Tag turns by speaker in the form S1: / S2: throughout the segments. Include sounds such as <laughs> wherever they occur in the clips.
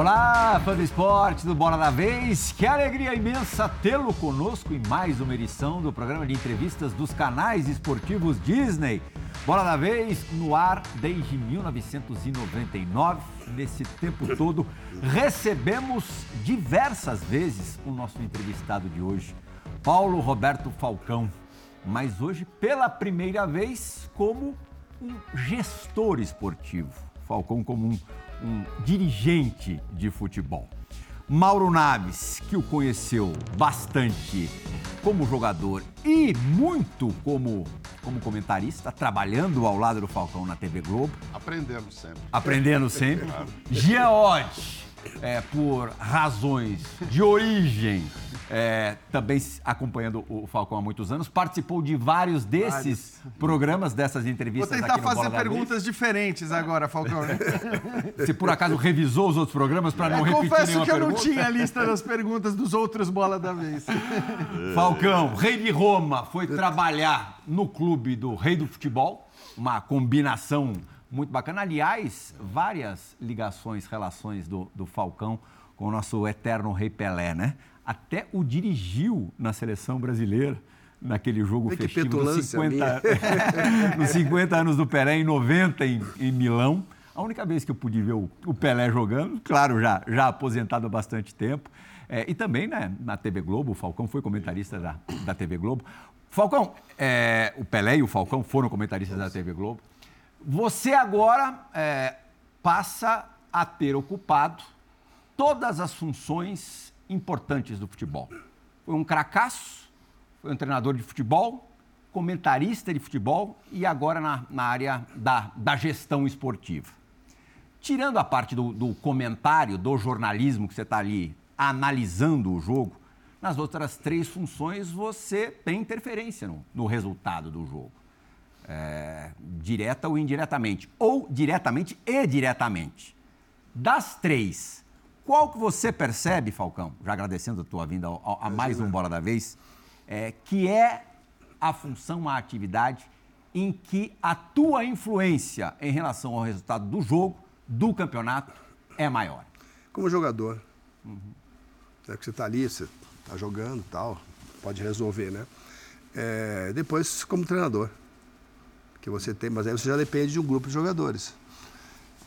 S1: Olá, fã do esporte do Bola da Vez. Que alegria imensa tê-lo conosco em mais uma edição do programa de entrevistas dos canais esportivos Disney. Bola da Vez no ar desde 1999. Nesse tempo todo, recebemos diversas vezes o nosso entrevistado de hoje, Paulo Roberto Falcão. Mas hoje, pela primeira vez, como um gestor esportivo. Falcão como um um dirigente de futebol. Mauro Naves, que o conheceu bastante como jogador e muito como, como comentarista, trabalhando ao lado do Falcão na TV Globo.
S2: Aprendendo sempre.
S1: Aprendendo sempre. Claro. É, por razões de origem é, também acompanhando o Falcão há muitos anos, participou de vários desses vários. programas, dessas entrevistas.
S3: Vou tentar fazer perguntas diferentes agora, Falcão. <laughs>
S1: Se por acaso revisou os outros programas para não repetir
S3: confesso
S1: nenhuma
S3: que eu
S1: pergunta.
S3: não tinha a lista das perguntas dos outros Bola da Vez. <laughs>
S1: Falcão, rei de Roma, foi trabalhar no clube do rei do futebol, uma combinação muito bacana. Aliás, várias ligações, relações do, do Falcão com o nosso eterno rei Pelé, né? até o dirigiu na seleção brasileira, naquele jogo
S3: que
S1: festivo dos 50, nos 50 anos do Pelé, em 90 em, em Milão. A única vez que eu pude ver o, o Pelé jogando, claro, já, já aposentado há bastante tempo. É, e também né, na TV Globo, o Falcão foi comentarista da, da TV Globo. Falcão, é, o Pelé e o Falcão foram comentaristas da TV Globo. Você agora é, passa a ter ocupado todas as funções importantes do futebol. Foi um cracaço, foi um treinador de futebol, comentarista de futebol e agora na, na área da, da gestão esportiva. Tirando a parte do, do comentário, do jornalismo, que você está ali analisando o jogo, nas outras três funções você tem interferência no, no resultado do jogo. É, direta ou indiretamente. Ou diretamente e diretamente. Das três, qual que você percebe, Falcão, já agradecendo a tua vinda a, a mais um Bola da Vez, é, que é a função, a atividade em que a tua influência em relação ao resultado do jogo, do campeonato, é maior?
S4: Como jogador. Uhum. É que você está ali, você está jogando tal, pode resolver, né? É, depois, como treinador. Que você tem, mas aí você já depende de um grupo de jogadores.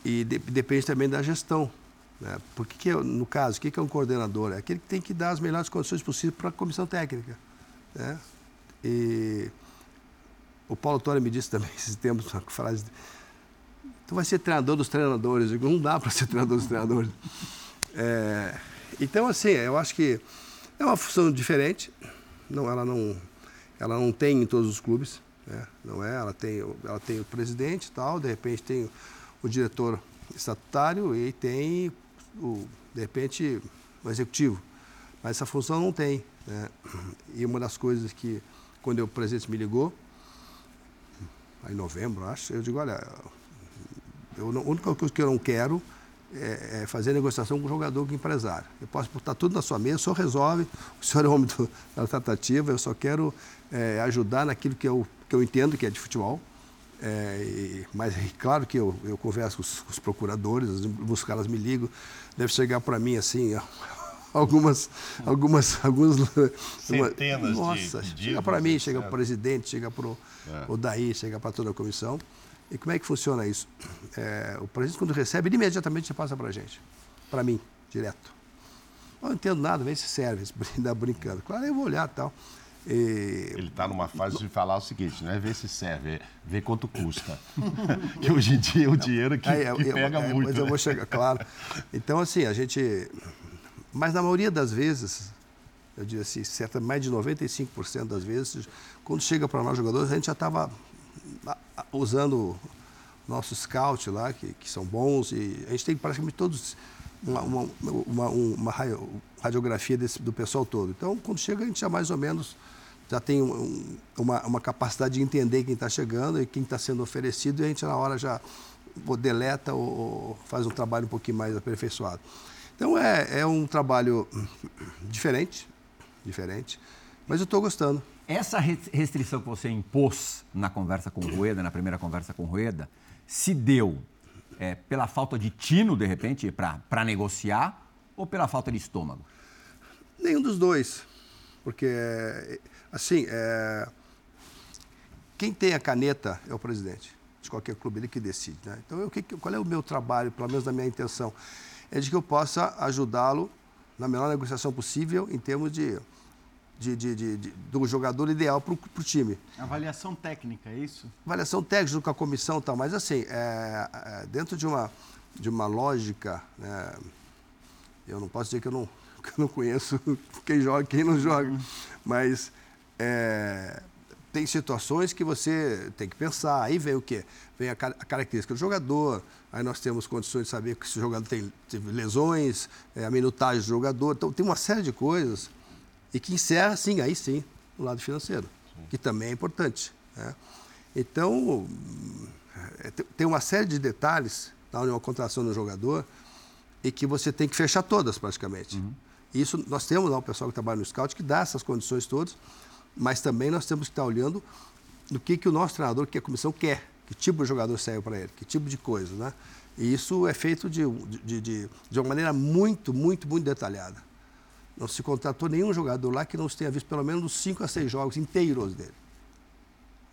S4: E de, depende também da gestão né? Porque, que, no caso, o que é um coordenador? É aquele que tem que dar as melhores condições possíveis para a comissão técnica. Né? E o Paulo Torre me disse também <laughs> esses tempos, uma frase, tu vai ser treinador dos treinadores. Digo, não dá para ser treinador dos treinadores. É, então, assim, eu acho que é uma função diferente. Não, ela, não, ela não tem em todos os clubes. Né? Não é? Ela tem, ela tem o presidente e tal, de repente tem o, diretor estatutário e tem o, de repente, o executivo. Mas essa função não tem. Né? E uma das coisas que, quando o presidente me ligou, em novembro, acho, eu digo, olha, eu não, a única coisa que eu não quero é, é, fazer negociação com o jogador, com o empresário. Eu posso botar tudo na sua mesa, o senhor resolve, o senhor é o homem do, da tratativa, eu só quero é, ajudar naquilo que eu, que eu entendo que é de futebol. É, e, mas claro que eu, eu converso com os, com os procuradores, os caras me ligam, deve chegar para mim assim, <laughs> algumas, algumas, algumas
S2: centenas
S4: uma, nossa,
S2: de,
S4: chega para mim, chega para o presidente, chega para o é. daí, chega para toda a comissão. E como é que funciona isso? É, o presidente quando recebe, ele imediatamente passa para a gente, para mim, direto. Eu não entendo nada, vem se serve, <laughs> ainda brincando. Claro, eu vou olhar tal.
S2: E... Ele está numa fase de falar o seguinte, não é ver se serve, é ver quanto custa. <laughs> que hoje em dia é o dinheiro que, é, que pega eu, muito.
S4: Mas né? eu vou chegar, claro. Então, assim, a gente. Mas na maioria das vezes, eu diria assim, certa, mais de 95% das vezes, quando chega para nós jogadores, a gente já estava usando nosso scout lá, que, que são bons, e a gente tem praticamente todos uma, uma, uma, uma radiografia desse, do pessoal todo. Então, quando chega, a gente já mais ou menos já tem um, uma, uma capacidade de entender quem está chegando e quem está sendo oferecido, e a gente na hora já ou deleta ou, ou, faz um trabalho um pouquinho mais aperfeiçoado. Então é, é um trabalho diferente, diferente, mas eu estou gostando.
S1: Essa restrição que você impôs na conversa com o Rueda, na primeira conversa com o Rueda, se deu É, pela falta de tino, de repente, para negociar ou pela falta de estômago?
S4: Nenhum dos dois. Porque, assim, é... quem tem a caneta é o presidente de qualquer clube, ele que decide. Né? Então, eu, qual é o meu trabalho, pelo menos na minha intenção? É de que eu possa ajudá-lo na melhor negociação possível em termos de de, de, de, de, do jogador ideal para o time.
S3: Avaliação técnica, é isso?
S4: Avaliação técnica com a comissão e tal, mas assim, é, é, dentro de uma, de uma lógica, né, eu não posso dizer que eu não, que eu não conheço <laughs> quem joga e quem não joga, uhum. mas é, tem situações que você tem que pensar. Aí vem o quê? Vem a, a, característica do jogador, aí nós temos condições de saber que esse jogador tem, teve lesões, é, a minutagem do jogador, então tem uma série de coisas e que encerra, sim, aí sim, o lado financeiro, sim. que também é importante. Né? Então, é, tem uma série de detalhes na de uma contratação do jogador e que você tem que fechar todas, praticamente. Uhum. Isso, nós temos lá o pessoal que trabalha no scout que dá essas condições todas, mas também nós temos que estar olhando no que, que o nosso treinador, que a comissão quer, que tipo de jogador serve para ele, que tipo de coisa, né? E isso é feito de, de, de, de uma maneira muito, muito, muito detalhada. Não se contratou nenhum jogador lá que não tenha visto pelo menos 5 a 6 jogos inteiros dele.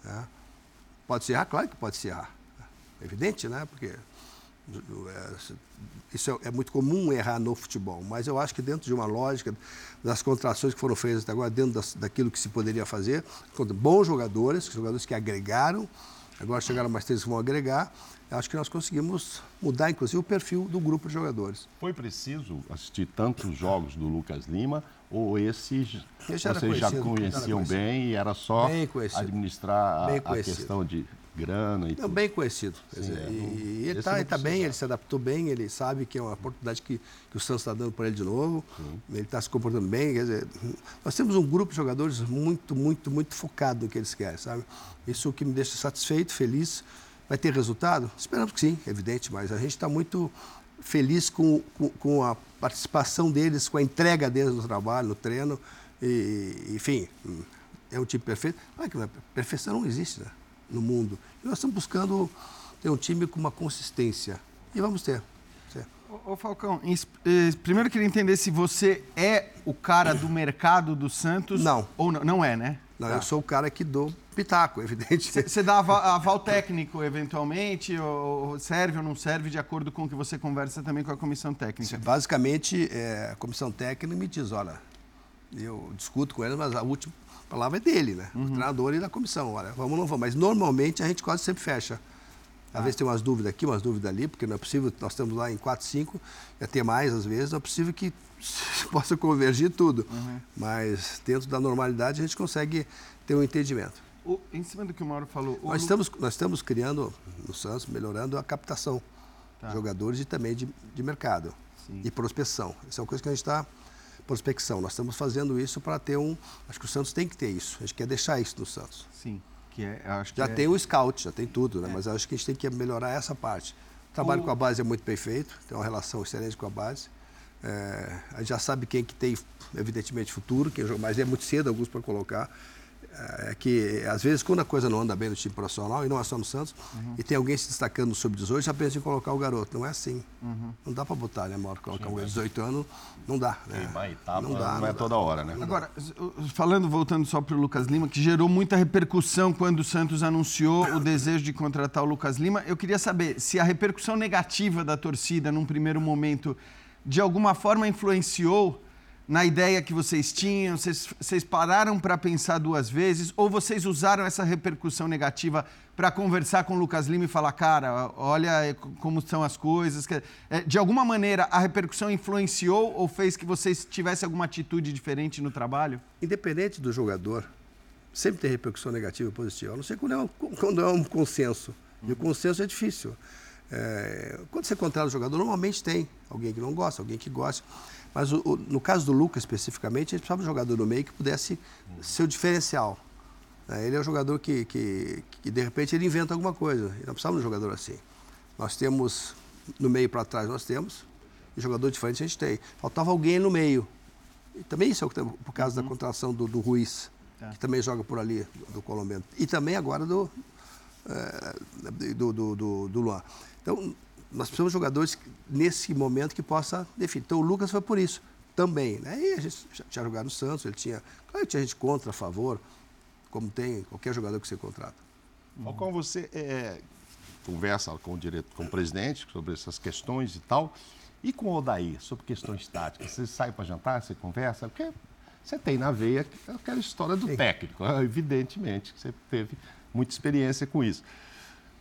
S4: É. Pode se errar? Claro que pode se errar. É evidente, né? Porque isso é, é, muito comum errar no futebol, mas eu acho que dentro de uma lógica das contratações que foram feitas até agora, dentro das, daquilo que se poderia fazer, bons jogadores, jogadores que agregaram, agora chegaram mais três que vão agregar, acho que nós conseguimos mudar, inclusive, o perfil do grupo de jogadores.
S2: Foi preciso assistir tantos jogos do Lucas Lima ou esses já vocês já conheciam bem e era só administrar a, a, questão de grana e
S4: Não, tudo? Bem conhecido. Sim, dizer, é, e ele está tá bem, ele se adaptou bem, ele sabe que é uma oportunidade que, que o Santos está dando para ele de novo, Sim. ele está se comportando bem. Quer dizer, nós temos um grupo de jogadores muito, muito, muito focado no que eles querem, sabe? Isso que me deixa satisfeito, feliz. Vai ter resultado? Esperamos que sim, evidente, mas a gente está muito feliz com, com, com, a participação deles, com a entrega deles no trabalho, no treino. E, enfim, é um time perfeito. Ah, que perfeição não existe né, no mundo. E nós estamos buscando ter um time com uma consistência. E vamos ter.
S3: Ô, Falcão, eh, primeiro eu queria entender se você é o cara do mercado do Santos.
S4: Não.
S3: Ou não, não é, né?
S4: Não, tá. eu sou o cara que dou pitaco, <laughs> evidente.
S3: Você dá aval, aval, técnico, eventualmente, ou serve ou não serve, de acordo com o que você conversa também com a comissão técnica?
S4: Basicamente, é, a comissão técnica me diz, olha, eu discuto com eles, mas a última palavra é dele, né? Uhum. O treinador e da comissão, olha, vamos ou não vamos. Mas normalmente a gente quase sempre fecha. Às ah. vezes tem umas dúvidas aqui, umas dúvidas ali, porque não é possível, nós estamos lá em 4, 5, ia ter mais às vezes, não é possível que <laughs> possa convergir tudo. Uhum. Mas dentro da normalidade a gente consegue ter um entendimento.
S3: O, em cima do que o Mauro falou.
S4: O nós, estamos, nós estamos criando no Santos, melhorando a captação tá. de jogadores e também de, de mercado. Sim. E prospecção. Isso é uma coisa que a gente está. Prospecção. Nós estamos fazendo isso para ter um. Acho que o Santos tem que ter isso. A gente quer deixar isso no Santos.
S3: Sim. Que é, acho
S4: já
S3: que
S4: é tem é... o scout, já tem tudo, né? É. Mas acho que a gente tem que melhorar essa parte. O trabalho o... com a base é muito perfeito, tem uma relação excelente com a base. É, a gente já sabe quem que tem, evidentemente, futuro, quem joga, mas é muito cedo alguns para colocar é que, às vezes, quando a coisa não anda bem no time profissional, e não é só no Santos, uhum. e tem alguém se destacando no sub-18, já pensa em colocar o garoto. Não é assim. Uhum. Não dá para botar, né, Mauro? Colocar Sim, um 18 anos, não dá. Né?
S2: Etapa, não, dá, não, não é dá. toda hora, né?
S3: Agora, falando, voltando só para o Lucas Lima, que gerou muita repercussão quando o Santos anunciou o desejo de contratar o Lucas Lima, eu queria saber se a repercussão negativa da torcida, num primeiro momento, de alguma forma influenciou na ideia que vocês tinham? Vocês, vocês pararam para pensar duas vezes? Ou vocês usaram essa repercussão negativa para conversar com o Lucas Lima e falar, cara, olha como são as coisas? É, de alguma maneira, a repercussão influenciou ou fez que vocês tivessem alguma atitude diferente no trabalho?
S4: Independente do jogador, sempre tem repercussão negativa e positiva. Não ser quando é um, quando é um consenso. E o consenso é difícil. É, quando você contrata um jogador, normalmente tem alguém que não gosta, alguém que gosta. Mas o, o, no caso do Lucas, especificamente, a gente precisava de um jogador no meio que pudesse ser o diferencial. É, ele é um jogador que, que, que, de repente, ele inventa alguma coisa. E não precisava de um jogador assim. Nós temos, no meio para trás, nós temos, e jogador diferente a gente tem. Faltava alguém no meio. E também isso é por causa uhum. da contratação do, do Ruiz, tá. que também joga por ali, do, do colombiano. E também agora do, é, do, do, do, do Luan. Então, nós precisamos de jogadores nesse momento que possa definir. Então o Lucas foi por isso também. Né? E a gente já tinha jogado no Santos, ele tinha. Claro tinha gente contra, a favor, como tem qualquer jogador que você contrata.
S2: Falcão, você é, conversa com o, diretor, com o presidente sobre essas questões e tal. E com o Odair, sobre questões táticas? Você sai para jantar, você conversa? Porque você tem na veia aquela história do Sim. técnico, né? evidentemente, que você teve muita experiência com isso.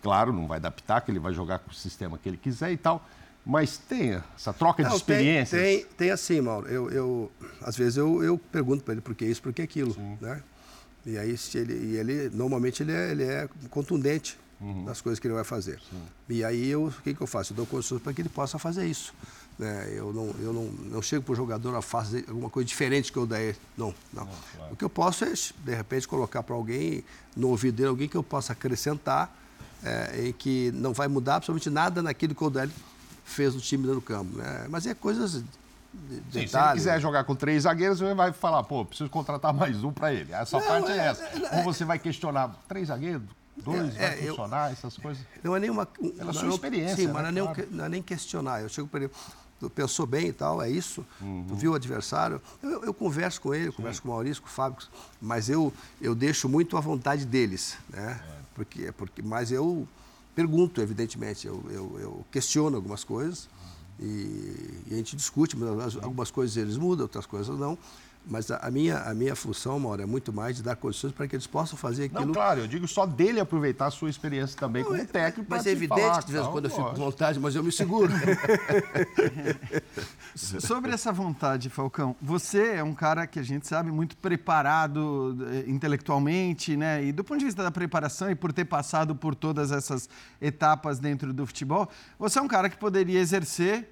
S2: Claro, não vai adaptar, que ele vai jogar com o sistema que ele quiser e tal, mas tem essa troca não, de experiências?
S4: Tem, tem, tem assim, Mauro. Eu, eu, às vezes eu, eu pergunto para ele por que isso, por que aquilo, Sim. né? E aí ele, e ele normalmente ele é, ele é contundente uhum. nas coisas que ele vai fazer. Sim. E aí eu, o que, que eu faço? Eu dou condições para que ele possa fazer isso. Né? Eu, não, eu não, não chego para o jogador a fazer alguma coisa diferente que eu der. Não, não. não claro. O que eu posso é, de repente, colocar para alguém, no ouvido dele, alguém que eu possa acrescentar é, e que não vai mudar absolutamente nada naquilo que o Odélio fez no time no campo. Né? Mas é coisas
S2: Sim, se ele quiser jogar com três zagueiros, você vai falar, pô, preciso contratar mais um para ele. Essa não, parte é, é essa. É, Ou você vai questionar, três zagueiros, dois, é, vai funcionar, eu, essas coisas?
S4: Não é nenhuma...
S2: Pela sua experiência,
S4: Sim, né? mas não é, claro. nem, não é nem questionar. Eu chego para ele, tu pensou bem e tal, é isso? Uhum. Tu viu o adversário? Eu, eu converso com ele, eu converso com o Maurício, com o Fábio, mas eu, eu deixo muito à vontade deles, né? É. Porque, porque, mas eu pergunto, evidentemente, eu, eu, eu questiono algumas coisas e, e, a gente discute, mas algumas coisas eles mudam, outras coisas não. Mas a, a, minha, a minha função, Mauro, é muito mais de dar condições para que eles possam fazer aquilo.
S2: Não, claro, eu digo só dele aproveitar a sua experiência também não, como é, técnico.
S4: Mas é evidente falar, que de vez em quando eu fico com vontade, mas eu me seguro. <laughs>
S3: Sobre essa vontade, Falcão, você é um cara que a gente sabe muito preparado eh, intelectualmente, né? E do ponto de vista da preparação e por ter passado por todas essas etapas dentro do futebol, você é um cara que poderia exercer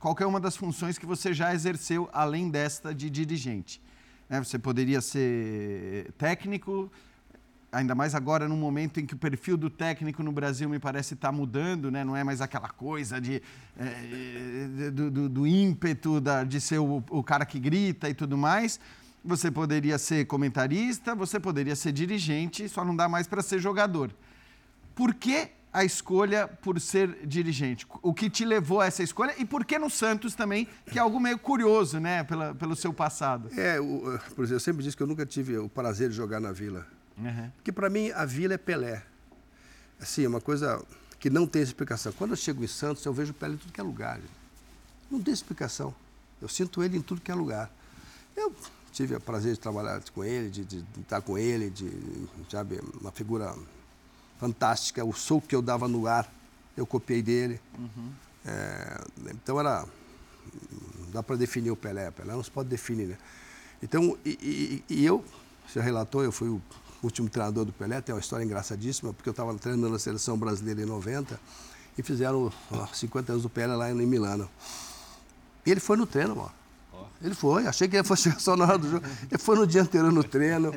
S3: qualquer uma das funções que você já exerceu além desta de dirigente. Né? Você poderia ser técnico, ainda mais agora num momento em que o perfil do técnico no Brasil me parece estar tá mudando, né? não é mais aquela coisa de, é, do, do, do, ímpeto da, de ser o, o cara que grita e tudo mais. Você poderia ser comentarista, você poderia ser dirigente, só não dá mais para ser jogador. Por que a escolha por ser dirigente? O que te levou a essa escolha e por que no Santos também, que é algo meio curioso, né, pela, pelo seu passado?
S4: É, o, por exemplo, eu sempre disse que eu nunca tive o prazer de jogar na Vila. Uhum. Porque para mim a Vila é Pelé. Assim, é uma coisa que não tem explicação. Quando eu chego em Santos, eu vejo o Pelé em tudo que é lugar. Não tem explicação. Eu sinto ele em tudo que é lugar. Eu tive o prazer de trabalhar com ele, de, de, de estar com ele, de, sabe, uma figura fantástica. O soco que eu dava no ar, eu copiei dele. Uhum. É, então era. Dá para definir o Pelé. Pelé não se pode definir, né? Então, e, e, e eu, você relatou, eu fui o último treinador do Pelé, tem uma história engraçadíssima, porque eu estava treinando na seleção brasileira em 90 e fizeram ó, 50 anos do Pelé lá em Milano. E ele foi no treino, mano. Ele foi, achei que ele fosse <laughs> só na hora do jogo. Ele foi no dia anterior no treino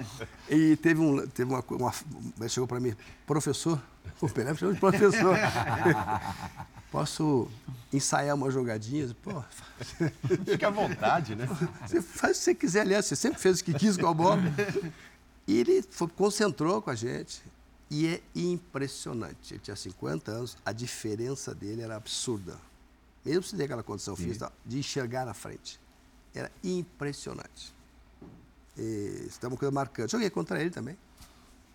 S4: e teve, um, teve uma, uma Ele chegou para mim, professor, <laughs> o Pelé me chamou de professor. <laughs> Posso ensaiar umas jogadinhas? Pô,
S2: fica à vontade, né?
S4: Você faz o que você quiser, aliás, você sempre fez o que quis com a bola. E ele foi, concentrou com a gente. E é impressionante. Ele tinha 50 anos, a diferença dele era absurda. Mesmo sem ter aquela condição física, de enxergar na frente. Era impressionante. E, isso é uma coisa marcante. Joguei contra ele também,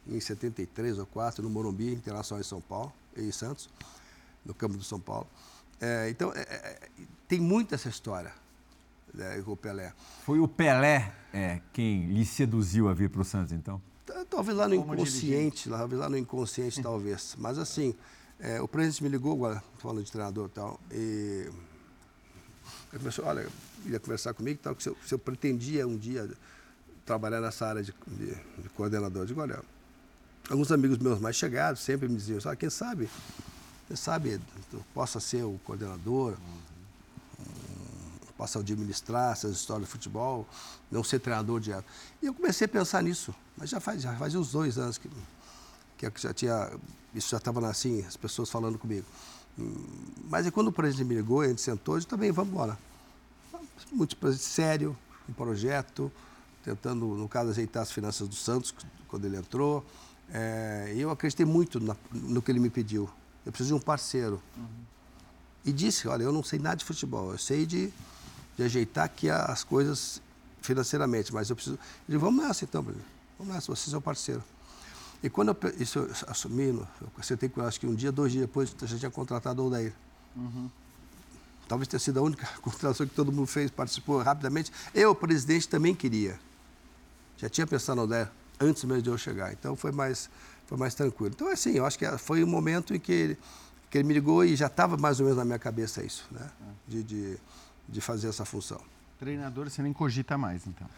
S4: em 73 ou 4, no Morumbi, Internacional em São Paulo, em Santos, no campo do São Paulo. É, então, é, é, tem muito essa história né, com o Pelé.
S1: Foi o Pelé é, quem lhe seduziu a vir para o Santos, então?
S4: Talvez lá no Como inconsciente, lá, talvez lá no inconsciente, talvez. Mas assim, é, o presidente me ligou, agora falando de treinador e tal, e ele começou, olha, ia conversar comigo, tal, que se eu, se eu, pretendia um dia trabalhar nessa área de, de, de coordenador. Eu digo, olha, alguns amigos meus mais chegados sempre me diziam, sabe, quem sabe, quem sabe eu possa ser o coordenador, possa administrar essas histórias de futebol, não ser treinador direto. E eu comecei a pensar nisso, mas já faz, já faz uns dois anos que, que já tinha, isso já estava assim, as pessoas falando comigo. Mas e quando o presidente me ligou, gente sentou, eu disse, também, vamos embora muito sério, um projeto, tentando, no caso, ajeitar as finanças do Santos quando ele entrou. É, eu acreditei muito na, no que ele me pediu. Eu preciso de um parceiro. Uhum. e disse, olha, eu não sei nada de futebol, eu sei de, de ajeitar aqui as coisas financeiramente, mas eu preciso... Ele disse, vamos nessa então, vamos nessa, você é o parceiro. E quando eu, isso eu assumi, eu com acho que um dia, dois dias depois, eu já tinha contratado o Odair. Uhum. Talvez tenha sido a única <laughs> contratação que todo mundo fez, participou rapidamente. Eu, presidente, também queria. Já tinha pensado no Odair antes mesmo de eu chegar. Então foi mais, foi mais tranquilo. Então, assim, eu acho que foi um momento em que ele, que ele me ligou e já estava mais ou menos na minha cabeça isso, né? De, de, de fazer essa função.
S3: Treinador você nem cogita mais, então.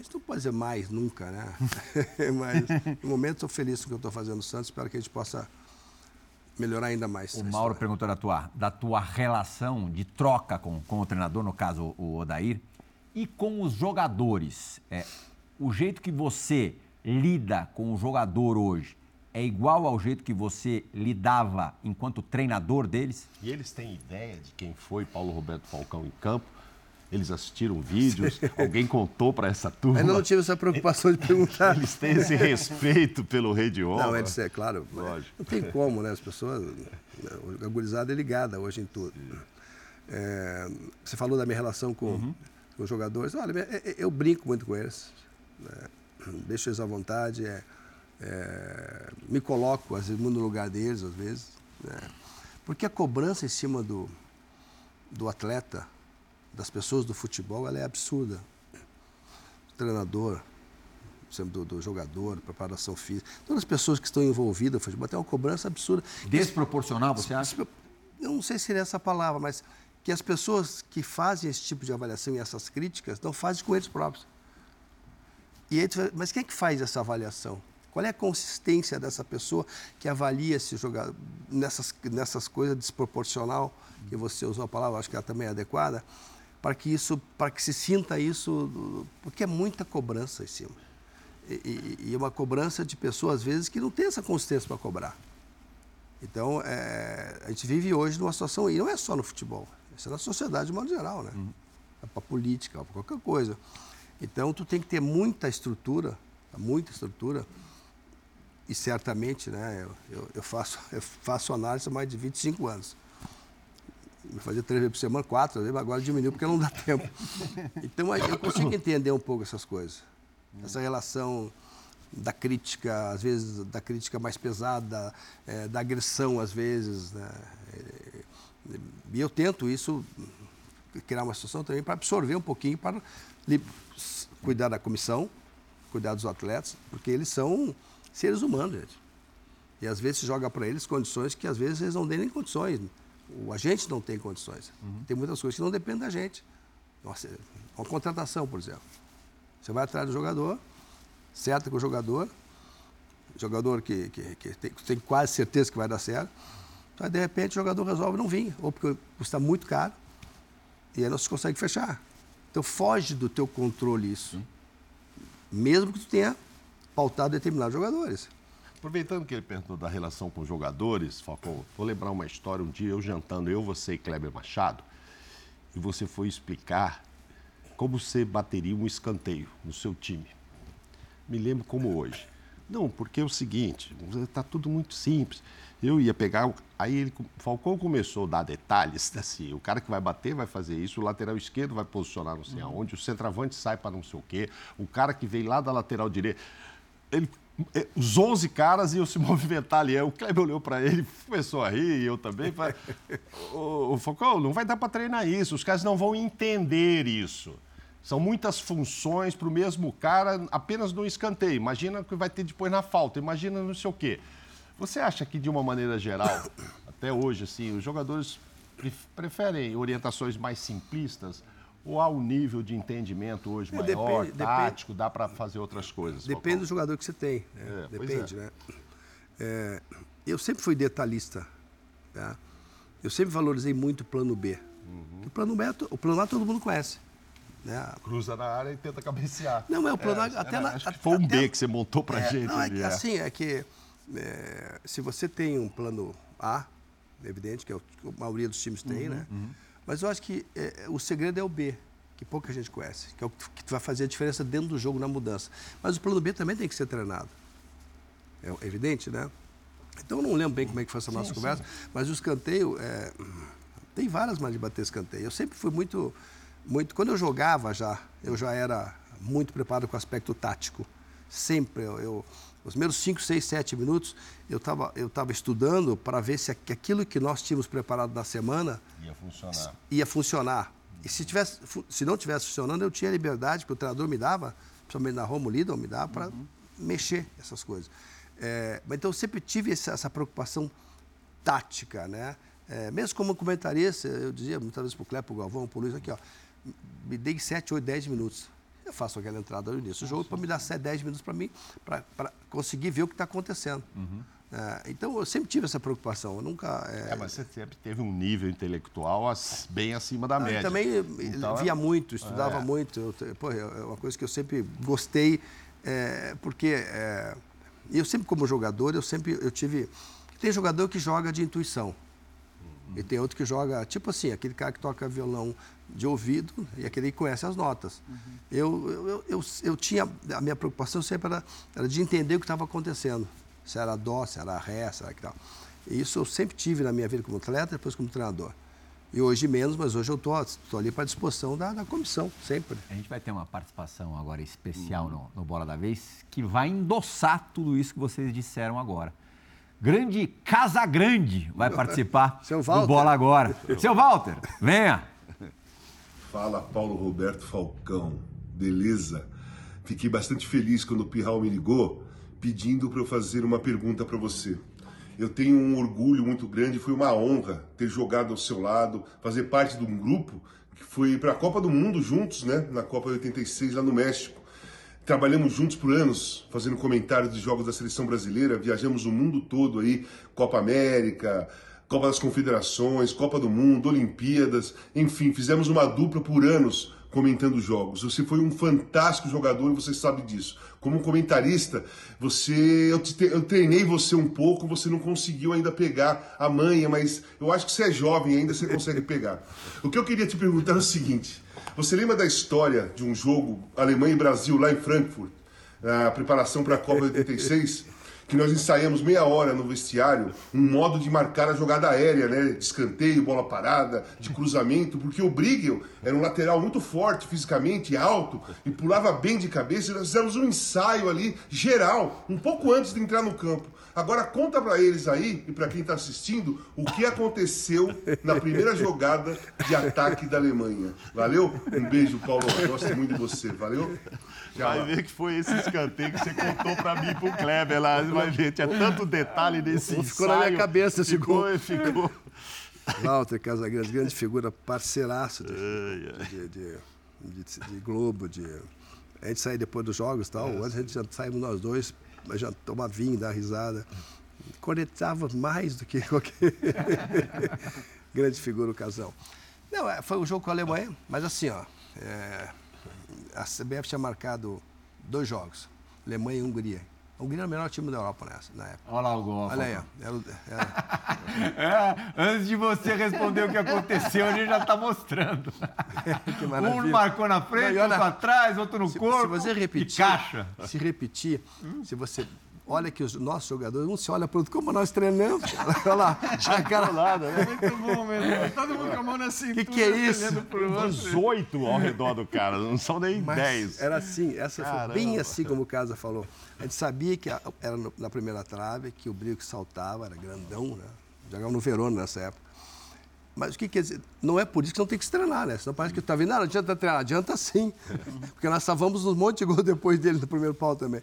S4: A gente não pode dizer mais nunca, né? <laughs> Mas, no momento, estou feliz com o que eu estou fazendo no Santos. Espero que a gente possa melhorar ainda mais.
S1: O Mauro perguntou da tua, da tua relação de troca com, com o treinador, no caso o Odair, e com os jogadores. É, o jeito que você lida com o jogador hoje é igual ao jeito que você lidava enquanto treinador deles?
S2: E eles têm ideia de quem foi Paulo Roberto Falcão em campo? Eles assistiram vídeos, alguém contou para essa turma.
S4: Ainda não tive essa preocupação de <laughs> perguntar.
S2: Eles têm esse respeito pelo rei de honra.
S4: Não, eles, é claro. Lógico. Não tem como, né? As pessoas. A gurizada é ligada hoje em tudo. É, você falou da minha relação com, uhum. com os jogadores. Olha, eu brinco muito com eles. Né? Deixo eles à vontade. É, é, me coloco, às vezes, no lugar deles, às vezes. Né? Porque a cobrança em cima do, do atleta das pessoas do futebol ela é absurda. Treinador, do, do, jogador, preparação física, todas as pessoas que estão envolvidas no futebol tem uma cobrança absurda.
S1: Desproporcional, você acha?
S4: Eu não sei se seria essa palavra, mas que as pessoas que fazem esse tipo de avaliação e essas críticas não fazem com eles próprios. E aí, mas quem é que faz essa avaliação? Qual é a consistência dessa pessoa que avalia esse jogador nessas, nessas coisas desproporcional, que você usou a palavra, acho que ela também é adequada, para que isso, para que se sinta isso, porque é muita cobrança em cima. E, e, e uma cobrança de pessoas, às vezes, que não tem essa consistência para cobrar. Então, é, a gente vive hoje numa situação, e não é só no futebol, isso é na sociedade de modo geral, né? Uhum. É para política, para qualquer coisa. Então, tu tem que ter muita estrutura, muita estrutura, e certamente, né, eu, eu, eu faço, <laughs> eu faço análise há mais de 25 anos fazia três vezes por semana, quatro, agora diminuiu porque não dá <laughs> tempo. Então eu consigo entender um pouco essas coisas. Essa relação da crítica, às vezes da crítica mais pesada, é, da agressão, às vezes. Né? E eu tento isso, criar uma situação também para absorver um pouquinho, para cuidar da comissão, cuidar dos atletas, porque eles são seres humanos, gente. E às vezes se joga para eles condições que às vezes eles não têm nem condições o agente não tem condições. Uhum. Tem muitas coisas que não dependem da gente. Nossa, uma contratação, por exemplo. Você vai atrás do jogador, certo com o jogador, jogador que, que, que tem, tem, quase certeza que vai dar certo. Então, de repente, o jogador resolve não vir, ou porque custa muito caro, e aí não se consegue fechar. Então, foge do teu controle isso. Mesmo que tu tenha pautado determinados jogadores.
S2: Aproveitando que ele perguntou da relação com os jogadores, Falcão, vou lembrar uma história. Um dia eu jantando, eu, você e Kleber Machado, e você foi explicar como você bateria um escanteio no seu time. Me lembro como hoje. Não, porque é o seguinte, está tudo muito simples. Eu ia pegar, aí ele, Falcão começou a dar detalhes, <laughs> assim, o cara que vai bater vai fazer isso, o lateral esquerdo vai posicionar não sei uhum. aonde, o centroavante sai para não sei o quê, o cara que vem lá da lateral direita. Ele os 11 caras iam se <laughs> movimentar ali. O Kleber olhou para ele, começou a rir, e eu também. Falei, o, o Falcão, não vai dar para treinar isso, os caras não vão entender isso. São muitas funções para o mesmo cara apenas no escanteio. Imagina o que vai ter depois na falta, imagina não sei o quê. Você acha que, de uma maneira geral, <coughs> até hoje, assim, os jogadores preferem orientações mais simplistas ou há um nível de entendimento hoje é, maior, depende, tático, depende, dá para fazer outras coisas?
S4: Depende do jogador que você tem. Né? É, depende, é. né? É, eu sempre fui detalhista. Tá? Eu sempre valorizei muito o plano B. Uhum. O plano B, é o plano A todo mundo conhece. Né?
S2: Cruza na área e tenta cabecear.
S4: Não, é o plano A. Até
S2: é,
S4: na,
S2: acho que foi um B que você montou para gente. Não,
S4: é assim, é que se você tem um plano A, evidente que a maioria dos times tem, uhum, né? Uhum mas eu acho que é, o segredo é o B, que pouca gente conhece, que é o que vai fazer a diferença dentro do jogo na mudança. Mas o plano B também tem que ser treinado. É evidente, né? Então eu não lembro bem como é que foi essa nossa sim, conversa, sim. mas o escanteio, é, Tem várias maneiras de bater escanteio. Eu sempre fui muito, muito. Quando eu jogava já, eu já era muito preparado com o aspecto tático. Sempre. Eu, eu os primeiros 5, 6, 7 minutos, eu estava eu tava estudando para ver se aquilo que nós tínhamos preparado na semana
S2: ia funcionar.
S4: Ia funcionar. E se, tivesse, se não tivesse funcionando, eu tinha liberdade, que o treinador me dava, principalmente na Romo Lidl, me dava para uhum. mexer essas coisas. É, então, eu sempre tive essa, essa preocupação tática, né? É, mesmo como comentarista, eu dizia muitas vezes para o Cleber, para o Galvão, para o Luiz, aqui, ó, me dei 7, 8, 10 minutos. Eu faço aquela entrada no início do jogo para me dar 7, 10 minutos para mim, para conseguir ver o que está acontecendo. Uhum. É, então, eu sempre tive essa preocupação. Eu nunca.
S2: É... É, mas você sempre teve um nível intelectual bem acima da ah, média.
S4: Eu também então, via muito, estudava é. muito. Eu, pô, é uma coisa que eu sempre gostei, é, porque eu sempre, como jogador, eu sempre eu tive. Tem jogador que joga de intuição. Uhum. E tem outro que joga, tipo assim, aquele cara que toca violão de ouvido e aquele que conhece as notas. Uhum. Eu, eu, eu, eu, tinha. A minha preocupação sempre era, era de entender o que estava acontecendo se era dó, se era ré, se era que tal. E isso eu sempre tive na minha vida como atleta, depois como treinador. E hoje menos, mas hoje eu estou ali para a disposição da, da, comissão, sempre.
S1: A gente vai ter uma participação agora especial no, no Bola da Vez que vai endossar tudo isso que vocês disseram agora. Grande Casa Grande vai <laughs> participar do Bola agora. <laughs> Seu Walter, venha.
S5: Fala, Paulo Roberto Falcão. Beleza? Fiquei bastante feliz quando o Pirral me ligou pedindo para eu fazer uma pergunta para você. Eu tenho um orgulho muito grande, foi uma honra ter jogado ao seu lado, fazer parte de um grupo que foi para a Copa do Mundo juntos, né? Na Copa de 86 lá no México. Trabalhamos juntos por anos, fazendo comentários de jogos da seleção brasileira, viajamos o mundo todo aí, Copa América, Copa das Confederações, Copa do Mundo, Olimpíadas, enfim, fizemos uma dupla por anos comentando jogos. Você foi um fantástico jogador e você sabe disso. Como comentarista, você eu, te, eu treinei você um pouco, você não conseguiu ainda pegar a manha, mas eu acho que você é jovem ainda, você consegue pegar. O que eu queria te perguntar é o seguinte: você lembra da história de um jogo Alemanha e Brasil lá em Frankfurt, a preparação para a Copa de 86? Que nós ensaiamos meia hora no vestiário um modo de marcar a jogada aérea, né? De escanteio, bola parada, de cruzamento, porque o Brigel era um lateral muito forte fisicamente, alto, e pulava bem de cabeça. E nós fizemos um ensaio ali, geral, um pouco antes de entrar no campo. Agora conta para eles aí e para quem está assistindo o que aconteceu na primeira jogada de ataque da Alemanha. Valeu? Um beijo, Paulo. Gosto muito de você. Valeu?
S2: Vai ver que foi esse escanteio que você contou para mim e pro Kleber lá. Vai ver, tinha tanto detalhe nesse
S4: Ficou ensaio. na minha cabeça,
S2: ficou. Ficou, ficou.
S4: Walter Casagrande, grande figura, parceiraço de, de, de, Globo, de... A gente sai depois dos jogos e tal, é. antes a gente já saímos nós dois, mas já tomar vinho, dar risada. Conectava mais do que <laughs> qualquer... grande figura o casal. Não, é, foi um jogo com a Alemanha, mas assim, ó... É a CBF tinha marcado dois jogos, Alemanha e Hungria. A Hungria era o melhor time da Europa nessa, na época.
S1: Olha lá o gol.
S4: Olha aí, ó. Era,
S1: é, antes de você responder o que aconteceu, a gente já está mostrando. <laughs> um marcou na frente, outro atrás, outro no
S4: se,
S1: corpo.
S4: Se você repetir, caixa. se repetir, hum? se você Olha que os nossos jogadores, um se olha para o outro, como nós treinamos. <laughs> Olha lá, <laughs> a cara.
S3: Lado, né? Muito bom mesmo. Todo mundo com a mão na cintura.
S4: O que, que, é isso?
S2: 18 ao redor do cara, não são nem Mas 10.
S4: Era assim, essa Caramba. foi bem assim como o Casa falou. A gente sabia que era na primeira trave, que o brilho saltava, era grandão, né? Jogava no Verona nessa época. Mas o que quer dizer? Não é por isso que não tem que se treinar, né? Senão parece que está vendo, não, não adianta treinar, adianta sim. <laughs> Porque nós salvamos um monte de gol depois dele no primeiro pau também.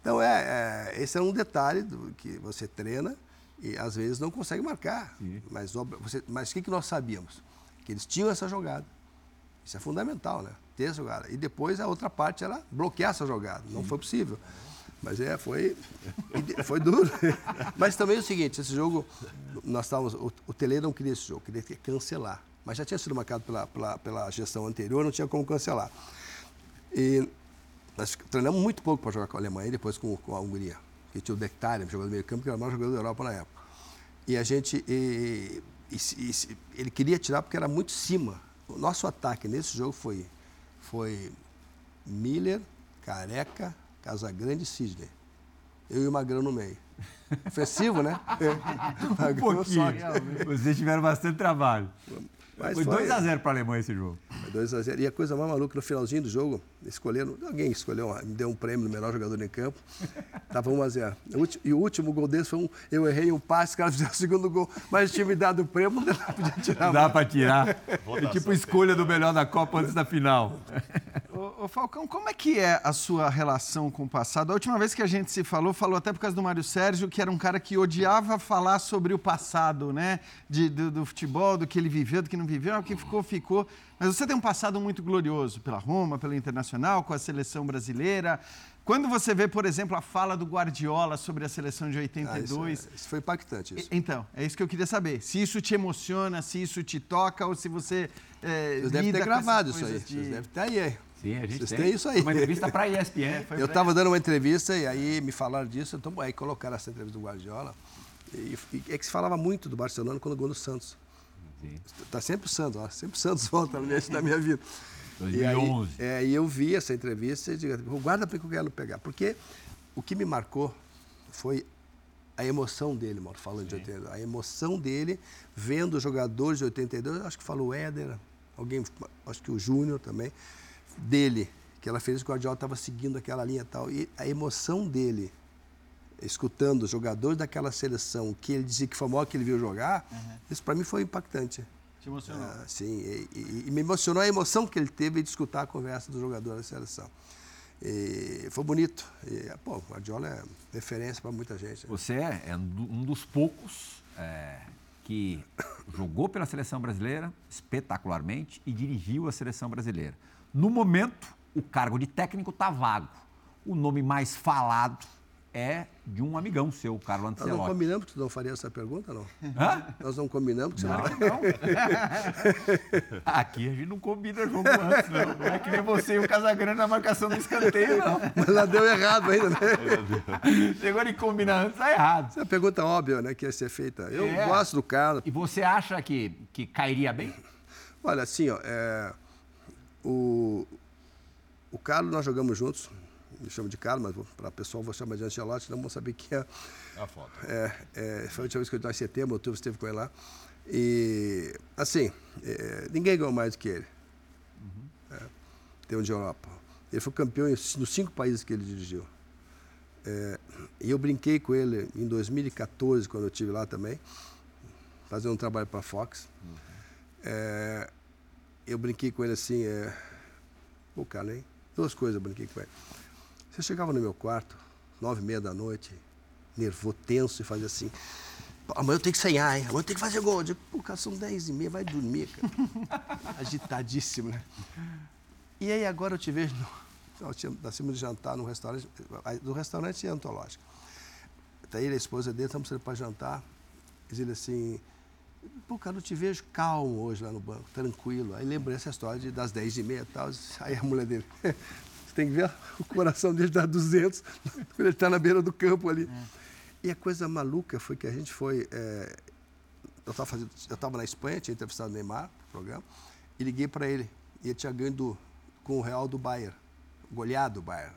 S4: Então, é, é, esse é um detalhe do que você treina e às vezes não consegue marcar. Sim. Mas, você, mas o que, que nós sabíamos? Que eles tinham essa jogada. Isso é fundamental, né? Ter essa jogada. E depois a outra parte era bloquear essa jogada. Não Sim. foi possível. Mas é, foi, foi duro. <laughs> Mas também é o seguinte, esse jogo, nós estávamos, o, o Tele não queria esse jogo, queria cancelar. Mas já tinha sido marcado pela, pela, pela gestão anterior, não tinha como cancelar. E nós treinamos muito pouco para jogar com a Alemanha e depois com, com a Hungria. Que tinha o Dektar, jogador do meio campo, que era o maior jogador da Europa na época. E a gente. E, e, e, ele queria tirar porque era muito cima. O nosso ataque nesse jogo foi, foi Miller, Careca, Casagrande e Sidney. Eu e o Magrão no meio. Ofensivo, né? <laughs>
S1: Um pouquinho.
S4: sorte.
S1: Vocês tiveram bastante trabalho.
S4: Mas
S1: foi
S4: foi-
S1: 2x0 para a Alemanha esse jogo.
S4: 2x0. E a coisa mais maluca, no finalzinho do jogo, escolheram, alguém escolheu, me deu um prêmio no melhor jogador em campo. Tava 1x0. O ulti- E o último gol deles foi um. Eu errei um passe, os caras fizeram o segundo gol. Mas tinha me dado o prêmio, não podia tirar.
S1: Não dá para tirar. É tipo escolha do melhor da Copa antes da final.
S3: Ô, ô, Falcão, como é que é a sua relação com o passado? A última vez que a gente se falou, falou até por causa do Mário Sérgio, que era um cara que odiava falar sobre o passado, né? De, do, do futebol, do que ele viveu, do que não viveu, o que ficou, ficou. Mas você tem um passado muito glorioso pela Roma, pela Internacional, com a seleção brasileira. Quando você vê, por exemplo, a fala do Guardiola sobre a seleção de
S4: Ah, isso,
S3: 82,
S4: é- isso foi impactante. Isso.
S3: Então, é isso que eu queria saber. Se isso te emociona, se isso te toca ou se você. É,
S4: Vocês devem
S3: lida
S4: ter gravado isso aí.
S3: de-
S4: Vocês devem ter aí.
S1: Sim, a gente
S4: Vocês
S1: tem.
S4: isso aí.
S1: Uma entrevista para a ESPN.
S4: Eu estava dando uma entrevista e aí me falaram disso, então aí colocaram essa entrevista do Guardiola. E, e é que se falava muito do Barcelona quando ganhou no Santos.
S1: Sim.
S4: Tá sempre o Santos, ó, sempre o Santos <laughs> volta na minha, vida. E aí,
S1: 2011.
S4: é, e eu vi essa entrevista e digo, guarda para que eu quero pegar. Porque o que me marcou foi a emoção dele, Mauro, falando de 82. A emoção dele vendo os jogadores de 82, acho que falou o Éder, alguém, acho que o Júnior também, dele, que ela fez, o Guardiola estava seguindo aquela linha e tal. E a emoção dele, escutando os jogadores daquela seleção, que ele dizia que foi o maior que ele viu jogar, isso para mim foi impactante.
S3: Te emocionou?
S4: Ah, sim, e, e- e me emocionou a emoção que ele teve de escutar a conversa do jogador da seleção. E foi bonito. E, pô, o Guardiola é referência para muita gente. né?
S1: Você é é um um dos poucos é, que <coughs> jogou pela seleção brasileira espetacularmente e dirigiu a seleção brasileira. No momento, o cargo de técnico está vago. O nome mais falado é de um amigão seu, o Carlo
S4: Nós não
S1: Ancelotti.
S4: combinamos que tu não faria essa pergunta, não?
S1: Hã?
S4: Nós não combinamos que você
S1: Não,
S4: não...
S1: não. <laughs> Aqui a gente não combina jogo antes, não. Não é que nem você e o Casagrande na marcação do escanteio, não.
S4: Mas lá deu errado ainda, né?
S1: Chegou de combinar antes, tá errado.
S4: Essa é uma pergunta óbvia, né, que ia ser feita. Eu
S1: É.
S4: gosto do Carlos.
S1: E você acha que, que cairia bem?
S4: Olha, assim, ó, é, o, o Carlos nós jogamos juntos. Me chamo de Carlos, mas para o pessoal vou chamar de Ancelotti, senão vão saber que é
S2: A foto.
S4: É, é, foi a última vez que eu estava em setembro, outubro, esteve com ele lá. E, assim, é, ninguém ganhou mais do que ele. É, tem um de Europa. Ele foi campeão em- nos cinco países que ele dirigiu. É, e eu brinquei com ele em 2014, quando eu estive lá também, fazendo um trabalho para a Fox. É, eu brinquei com ele assim, é, pô, cara, hein? Duas coisas eu brinquei com ele. Você chegava no meu quarto, nove e meia da noite, nervoso, tenso, e fazia assim. "Pô, Amanhã eu tenho que sonhar, hein? Amanhã eu tenho que fazer gol. Eu digo, pô, cara, são dez e meia, vai dormir, cara. <laughs> Agitadíssimo, né? E aí agora eu te vejo, no, <laughs> nós tínhamos- de jantar num restaurante, do restaurante antológico. Tá ele a esposa dele, estamos para jantar. Diz ele assim, pô, cara, eu te vejo calmo hoje lá no banco, tranquilo. Aí lembrei essa história de, das 10 e meia e tal. Aí a mulher dele, <laughs> você tem que ver o coração dele dá 200 <laughs> quando ele está na beira do campo ali. E a coisa maluca foi que a gente foi... é, eu estava fazendo, eu estava na Espanha, tinha entrevistado o Neymar no programa, e liguei para ele. E ele tinha ganho do, com o Real do Bayern, goleado o Bayern.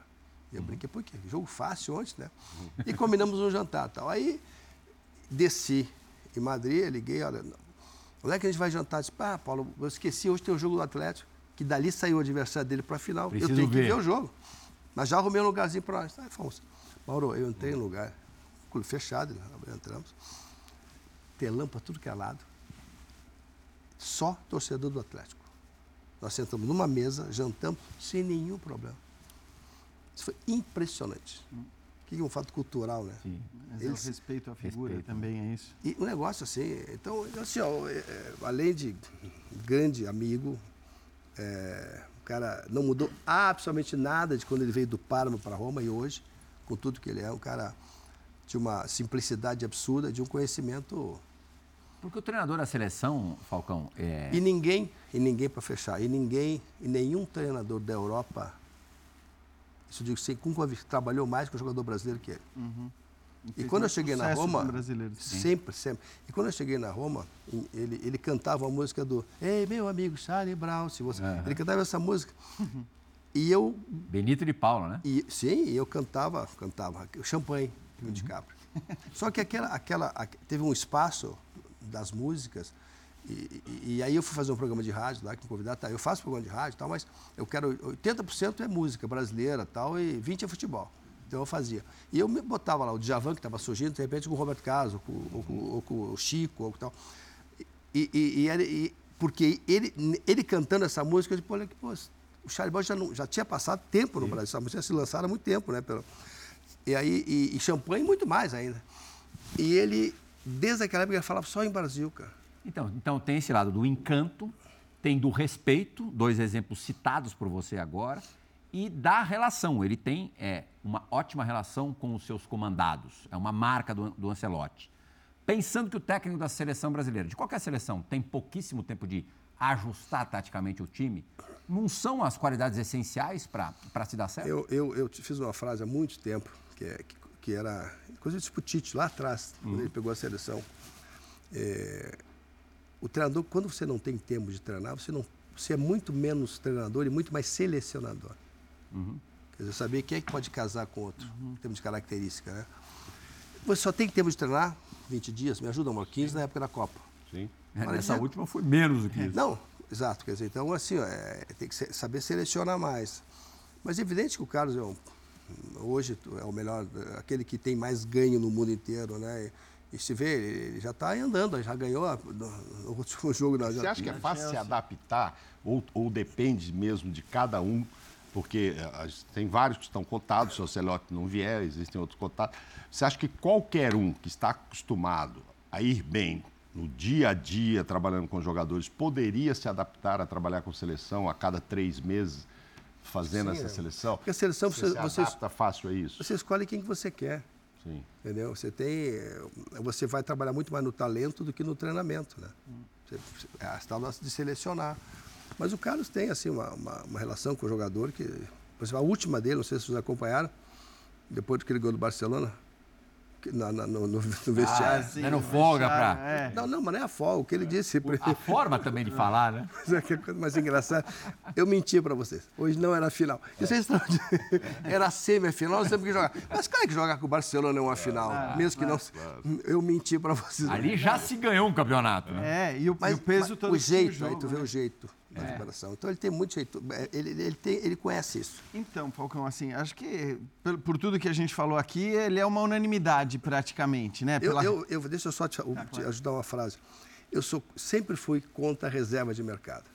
S4: E eu brinquei, por quê? Jogo fácil ontem, né? E combinamos um jantar tal. Aí desci em Madrid, liguei, olha, onde é que a gente vai jantar? Eu disse, ah, Paulo, eu esqueci, hoje tem o jogo do Atlético, que dali saiu o adversário dele para a final.
S1: Preciso
S4: eu tenho que
S1: ver.
S4: ver o jogo. Mas já arrumei um lugarzinho para nós. Aí fomos. Mauro, eu entrei no lugar, clube fechado, né? entramos. Telão para tudo que é lado. Só torcedor do Atlético. Nós sentamos numa mesa, jantamos, sem nenhum problema. Isso foi impressionante. O que é um fato cultural, né?
S1: Sim.
S3: Mas é o
S4: Eles-
S3: respeito à figura
S1: Respeito.
S3: também, é isso.
S4: E um negócio assim, então, assim, ó, é, é, além de grande amigo, é, o cara não mudou absolutamente nada de quando ele veio do Parma para Roma e hoje, com tudo que ele é, um cara de uma simplicidade absurda, de um conhecimento.
S1: Porque o treinador da seleção, Falcão, é,
S4: E ninguém, e ninguém para fechar, e ninguém, e nenhum treinador da Europa, isso eu digo sem nunca vi- trabalhou mais com o jogador brasileiro que ele. E
S3: fez
S4: quando eu cheguei na Roma,
S3: com
S4: sempre, sempre. E quando eu cheguei na Roma, ele, ele cantava a música do Ei, meu amigo Charlie Brown, se você... Ele cantava essa música. E eu,
S1: Benito de Paula, né?
S4: e, sim, eu cantava, cantava, o champanhe. filme de Capra. Só que aquela, aquela, aque- teve um espaço das músicas, e, e- e aí eu fui fazer um programa de rádio lá, que me convidaram, tá, eu faço programa de rádio e tal, mas eu quero, 80% é música brasileira tal, e 20% é futebol. Então eu fazia. E eu me botava lá o Djavan, que estava surgindo, de repente com o Roberto Carlos, ou com, ou com- ou com o Chico, ou tal. E, e- e porque ele, ele cantando essa música, eu disse, pô, olha que, pô, o Charlie Brown já, não- já tinha passado tempo no Brasil, essa música tinha se lançado há muito tempo, né? Pelo, e aí, e, e champanhe muito mais ainda. E ele, desde aquela época, ele falava só em Brasil, cara.
S1: Então, então tem esse lado do encanto, tem do respeito, dois exemplos citados por você agora, e da relação. Ele tem é, uma ótima relação com os seus comandados, é uma marca do, do Ancelotti. Pensando que o técnico da seleção brasileira, de qualquer seleção, tem pouquíssimo tempo de ajustar taticamente o time, não são as qualidades essenciais para se dar certo?
S4: Eu, eu, eu te fiz uma frase há muito tempo, que, é, que, que era. Coisa de Sputite, lá atrás, quando ele pegou a seleção. É, o treinador, quando você não tem tempo de treinar, você, não, você é muito menos treinador e muito mais selecionador. Quer dizer, saber quem é que pode casar com outro, em termos de característica, né? Você só tem tempo de treinar 20 dias, me ajuda, amor, 15 na época da Copa.
S2: Sim.
S1: É,
S4: Olha,
S1: Nessa
S4: é-
S1: última foi menos do que isso.
S4: Não, exato. Quer dizer, então, assim, ó, é, tem que saber selecionar mais. Mas é evidente que o Carlos é um, hoje é o melhor, aquele que tem mais ganho no mundo inteiro, né? E, e se vê, ele já está andando, já ganhou a- no último <laughs> jogo da
S2: Você acha que é fácil se adaptar ou, ou depende mesmo de cada um? Porque eh, tem vários que estão cotados, se o Celote não vier, existem outros cotados. Você acha que qualquer um que está acostumado a ir bem no dia a dia, trabalhando com jogadores, poderia se adaptar a trabalhar com seleção a cada três meses, fazendo
S4: Sim,
S2: essa
S4: é.
S2: seleção?
S4: Porque a seleção,
S2: você,
S4: você-
S2: se
S4: você-
S2: adapta fácil a isso?
S4: Você escolhe quem que você quer.
S2: Sim.
S4: Entendeu? Você tem. Você vai trabalhar muito mais no talento do que no treinamento, né? Você, é a tal de selecionar. Mas o Carlos tem, assim, uma, uma, uma relação com o jogador que. Por exemplo, a última dele, não sei se vocês acompanharam, depois que ele ganhou do Barcelona, na, na- no, no- vestiário.
S1: Né, no folga pra-
S3: É.
S4: Não, não, mas não é a folga, o que ele disse.
S1: A forma também de falar, né? <laughs>
S4: Mas é que a coisa mais engraçada. Eu menti para vocês. Hoje não era a final. É extraordinário. <laughs> Era a semifinal, nós temos que jogar. Mas cara que jogar com o Barcelona é uma final. mesmo que não. Eu menti para vocês.
S1: Ali já se ganhou um campeonato, né?
S3: É, e o,
S4: Mas,
S3: e o peso
S4: mas
S3: todo
S4: o jeito,
S3: jogo,
S4: aí tu vê
S3: né?
S4: o jeito da preparação. Então ele tem muito jeito. É, Ele, ele, tem, ele conhece isso.
S3: Então, Falcão, assim, acho que por, por tudo que a gente falou aqui, ele é uma unanimidade praticamente, né?
S4: Eu,
S3: Pela-
S4: eu, eu- deixa eu só te, te ajudar uma frase. Eu sou, sempre fui contra a reserva de mercado.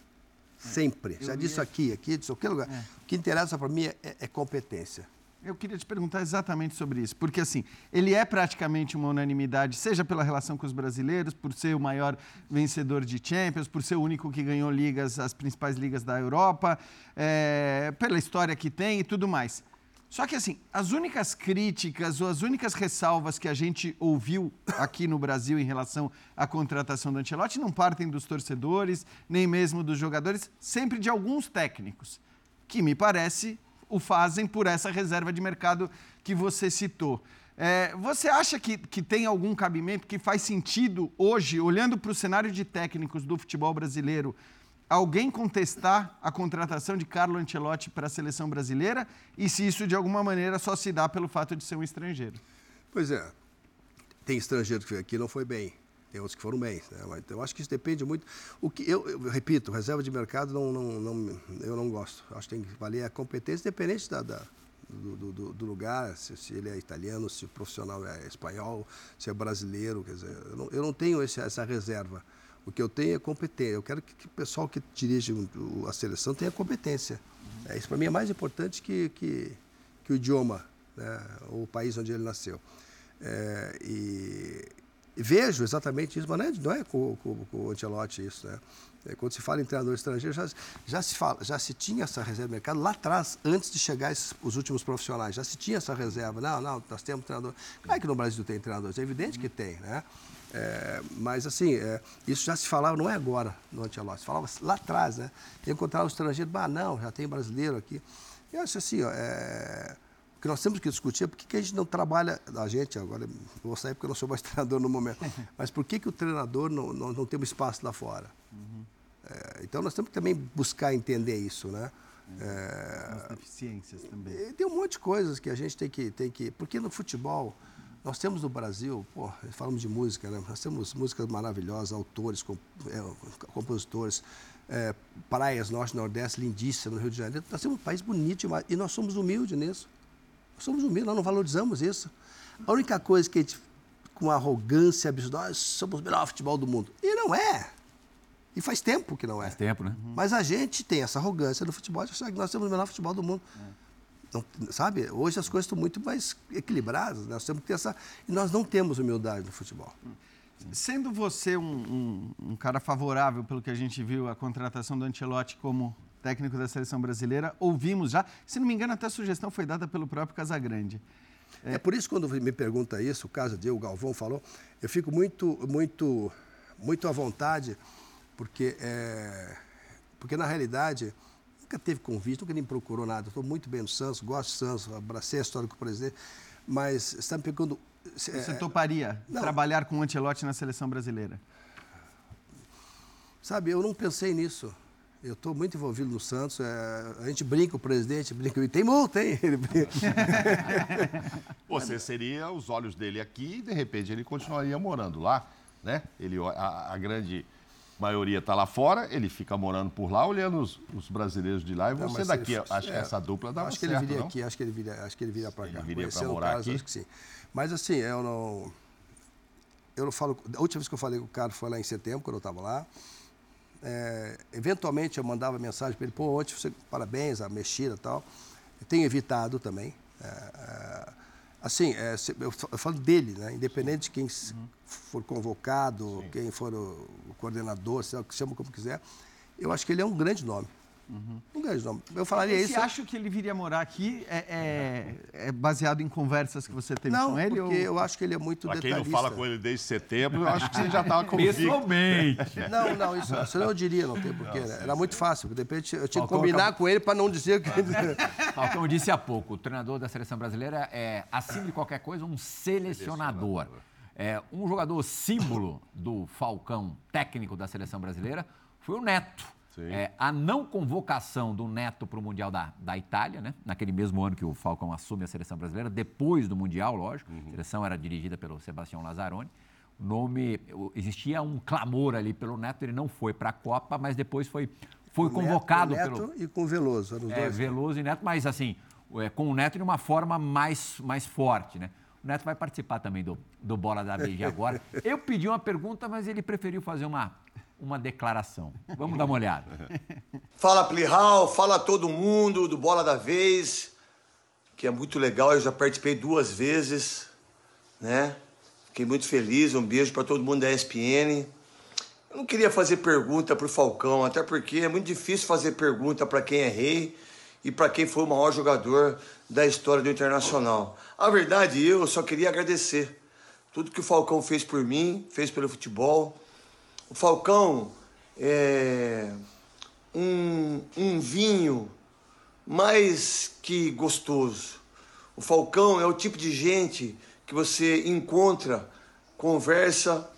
S4: Sempre. Já disse aqui, aqui, disse qualquer lugar. O que interessa para mim é, é competência.
S3: Eu queria te perguntar exatamente sobre isso, porque assim, ele é praticamente uma unanimidade, seja pela relação com os brasileiros, por ser o maior vencedor de Champions, por ser o único que ganhou ligas, as principais ligas da Europa, é, pela história que tem e tudo mais. Só que assim, as únicas críticas ou as únicas ressalvas que a gente ouviu aqui no Brasil em relação à contratação do Ancelotti não partem dos torcedores, nem mesmo dos jogadores, sempre de alguns técnicos, que me parece o fazem por essa reserva de mercado que você citou. É, você acha que, que tem algum cabimento que faz sentido hoje, olhando para o cenário de técnicos do futebol brasileiro, alguém contestar a contratação de Carlo Ancelotti para a seleção brasileira? E se isso de alguma maneira só se dá pelo fato de ser um estrangeiro?
S4: Pois é. Tem estrangeiro que veio aqui não foi bem. Tem outros que foram bem. Né? Então, eu acho que isso depende muito. O que eu, eu repito, reserva de mercado não, não, não- eu não gosto. Acho que tem que valer a competência, independente da, da- do, do- do- lugar, se, se ele é italiano, se o profissional é espanhol, se é brasileiro. Quer dizer, eu não, eu não tenho esse- essa reserva. O que eu tenho é competência. Eu quero que, que o pessoal que dirige a seleção tenha competência. É, isso para mim é mais importante que, que, que o idioma, né? o país onde ele nasceu. É, e vejo exatamente isso, mas não é, não é com, com, com o Ancelotti isso. Né? É, quando se fala em treinador estrangeiro, já, já, se fala, já se tinha essa reserva de mercado lá atrás, antes de chegar esses, os últimos profissionais. Já se tinha essa reserva. Não, não, nós temos treinador. Claro que no Brasil tem treinadores, é evidente que tem. Né? É, mas assim, é, isso já se falava, não é agora no Ancelotti, se falava lá atrás. Né? Eu encontrava o estrangeiro, ah, não, já tem brasileiro aqui. Eu acho assim, ó, é, o que nós temos que discutir é por que, que a gente não trabalha, a gente, agora eu vou sair porque eu não sou mais <laughs> treinador no momento, <laughs> mas por que, que o treinador não, não, não tem um espaço lá fora? É, então nós temos que também buscar entender isso, né? É,
S3: As deficiências também.
S4: tem um monte de coisas que a gente tem que, tem que. Porque no futebol, Nós temos no Brasil, pô, falamos de música, né? Nós temos músicas maravilhosas, autores, comp é, compositores, é, praias norte nordeste lindíssimas no Rio de Janeiro. Nós temos um país bonito demais e nós somos humildes nisso. Nós somos humildes, nós não valorizamos isso. A única coisa que a gente, com arrogância absurda, nós somos o melhor futebol do mundo. E não é. E faz tempo que não é.
S1: Faz tempo, né?
S4: Mas a gente tem essa arrogância do futebol de achar que nós temos o melhor futebol do mundo. Não, sabe? Hoje as coisas estão muito mais equilibradas. né? Nós temos que ter essa. E nós não temos humildade no futebol.
S3: Sendo você um, um- um cara favorável, pelo que a gente viu, à contratação do Ancelotti como técnico da seleção brasileira, ouvimos já, se não me engano, até a sugestão foi dada pelo próprio Casagrande.
S4: É. por isso quando me pergunta isso, o caso de o Galvão falou, eu fico muito, muito, muito à vontade, porque, é, porque na realidade nunca teve convite, nunca nem procurou nada. Estou muito bem no Santos, gosto do Santos, abracei a história com o presidente, mas você está me perguntando. é,
S3: Você toparia
S4: não.
S3: trabalhar com o Ancelotti na seleção brasileira?
S4: Sabe, eu não pensei nisso. Eu estou muito envolvido no Santos. é, a gente brinca, o presidente brinca. e Tem multa, hein? Ele brinca. <laughs>
S2: Você seria os olhos dele aqui e, de repente, ele continuaria morando lá, né? Ele, a, a grande maioria está lá fora, ele fica morando por lá, olhando os, os brasileiros de lá e
S4: Não,
S2: você daqui.
S4: ele-
S2: acho que
S4: é,
S2: essa dupla dava
S4: Acho que
S2: certo,
S4: ele viria
S2: não?
S4: aqui, acho que ele viria, acho que ele viria para cá.
S2: Ele viria
S4: o
S2: morar
S4: Carlos,
S2: aqui?
S4: Acho que sim. Mas assim, eu não. Eu não falo. A última vez que eu falei com o Carlos foi lá em setembro, quando eu estava lá. É, eventualmente eu mandava mensagem para ele, pô, ontem você, parabéns, a mexida e tal. Tenho evitado também. É, é, assim, é, se- eu, fa- eu falo dele, né? Independente de quem s- for convocado, quem for o, coordenador, sei lá, chama como quiser, eu acho que ele é um grande nome. Um grande nome. Eu falaria
S3: Você
S4: isso.
S3: acha que ele viria morar aqui é, é- é baseado em conversas que você teve
S4: Não,
S3: com ele?
S4: porque
S3: ou-
S4: eu acho que ele é muito
S2: Pra quem não
S4: detalhista.
S2: fala com ele desde setembro, eu acho que você já estava <laughs> convicto.
S1: Pessoalmente.
S4: Não, não, isso, isso eu diria, não tem porquê. né? Era muito fácil. De repente eu tinha que combinar
S1: acabou-
S4: com ele para não dizer que. <laughs>
S1: Falcão eu disse há pouco, o treinador da seleção brasileira é, acima de qualquer coisa, um selecionador. É, um jogador símbolo do Falcão técnico da seleção brasileira foi o Neto. É, a não convocação do Neto para o Mundial da, da Itália, né? naquele mesmo ano que o Falcão assume a seleção brasileira, depois do Mundial, lógico. A seleção era dirigida pelo Sebastião Lazzaroni. O nome, o- existia um clamor ali pelo Neto, ele não foi para a Copa, mas depois foi, foi convocado
S4: com o
S1: pelo.
S4: Neto e com o Veloso. Eram os
S1: É,
S4: dois.
S1: Veloso e Neto, mas assim, é, com o Neto de uma forma mais, mais forte, né? O Neto vai participar também do, do Bola da de agora. <laughs> Eu pedi uma pergunta, mas ele preferiu fazer uma, uma declaração. Vamos dar uma olhada. <laughs>
S6: Fala Plihal, fala todo mundo do Bola da Vez, que é muito legal, eu já participei duas vezes, né? Fiquei muito feliz, um beijo para todo mundo da ESPN. Eu não queria fazer pergunta pro Falcão, até porque é muito difícil fazer pergunta para quem é rei e para quem foi o maior jogador da história do Internacional. A verdade, eu só queria agradecer tudo que o Falcão fez por mim, fez pelo futebol. O Falcão é um, um vinho mais que gostoso. O Falcão é o tipo de gente que você encontra, conversa,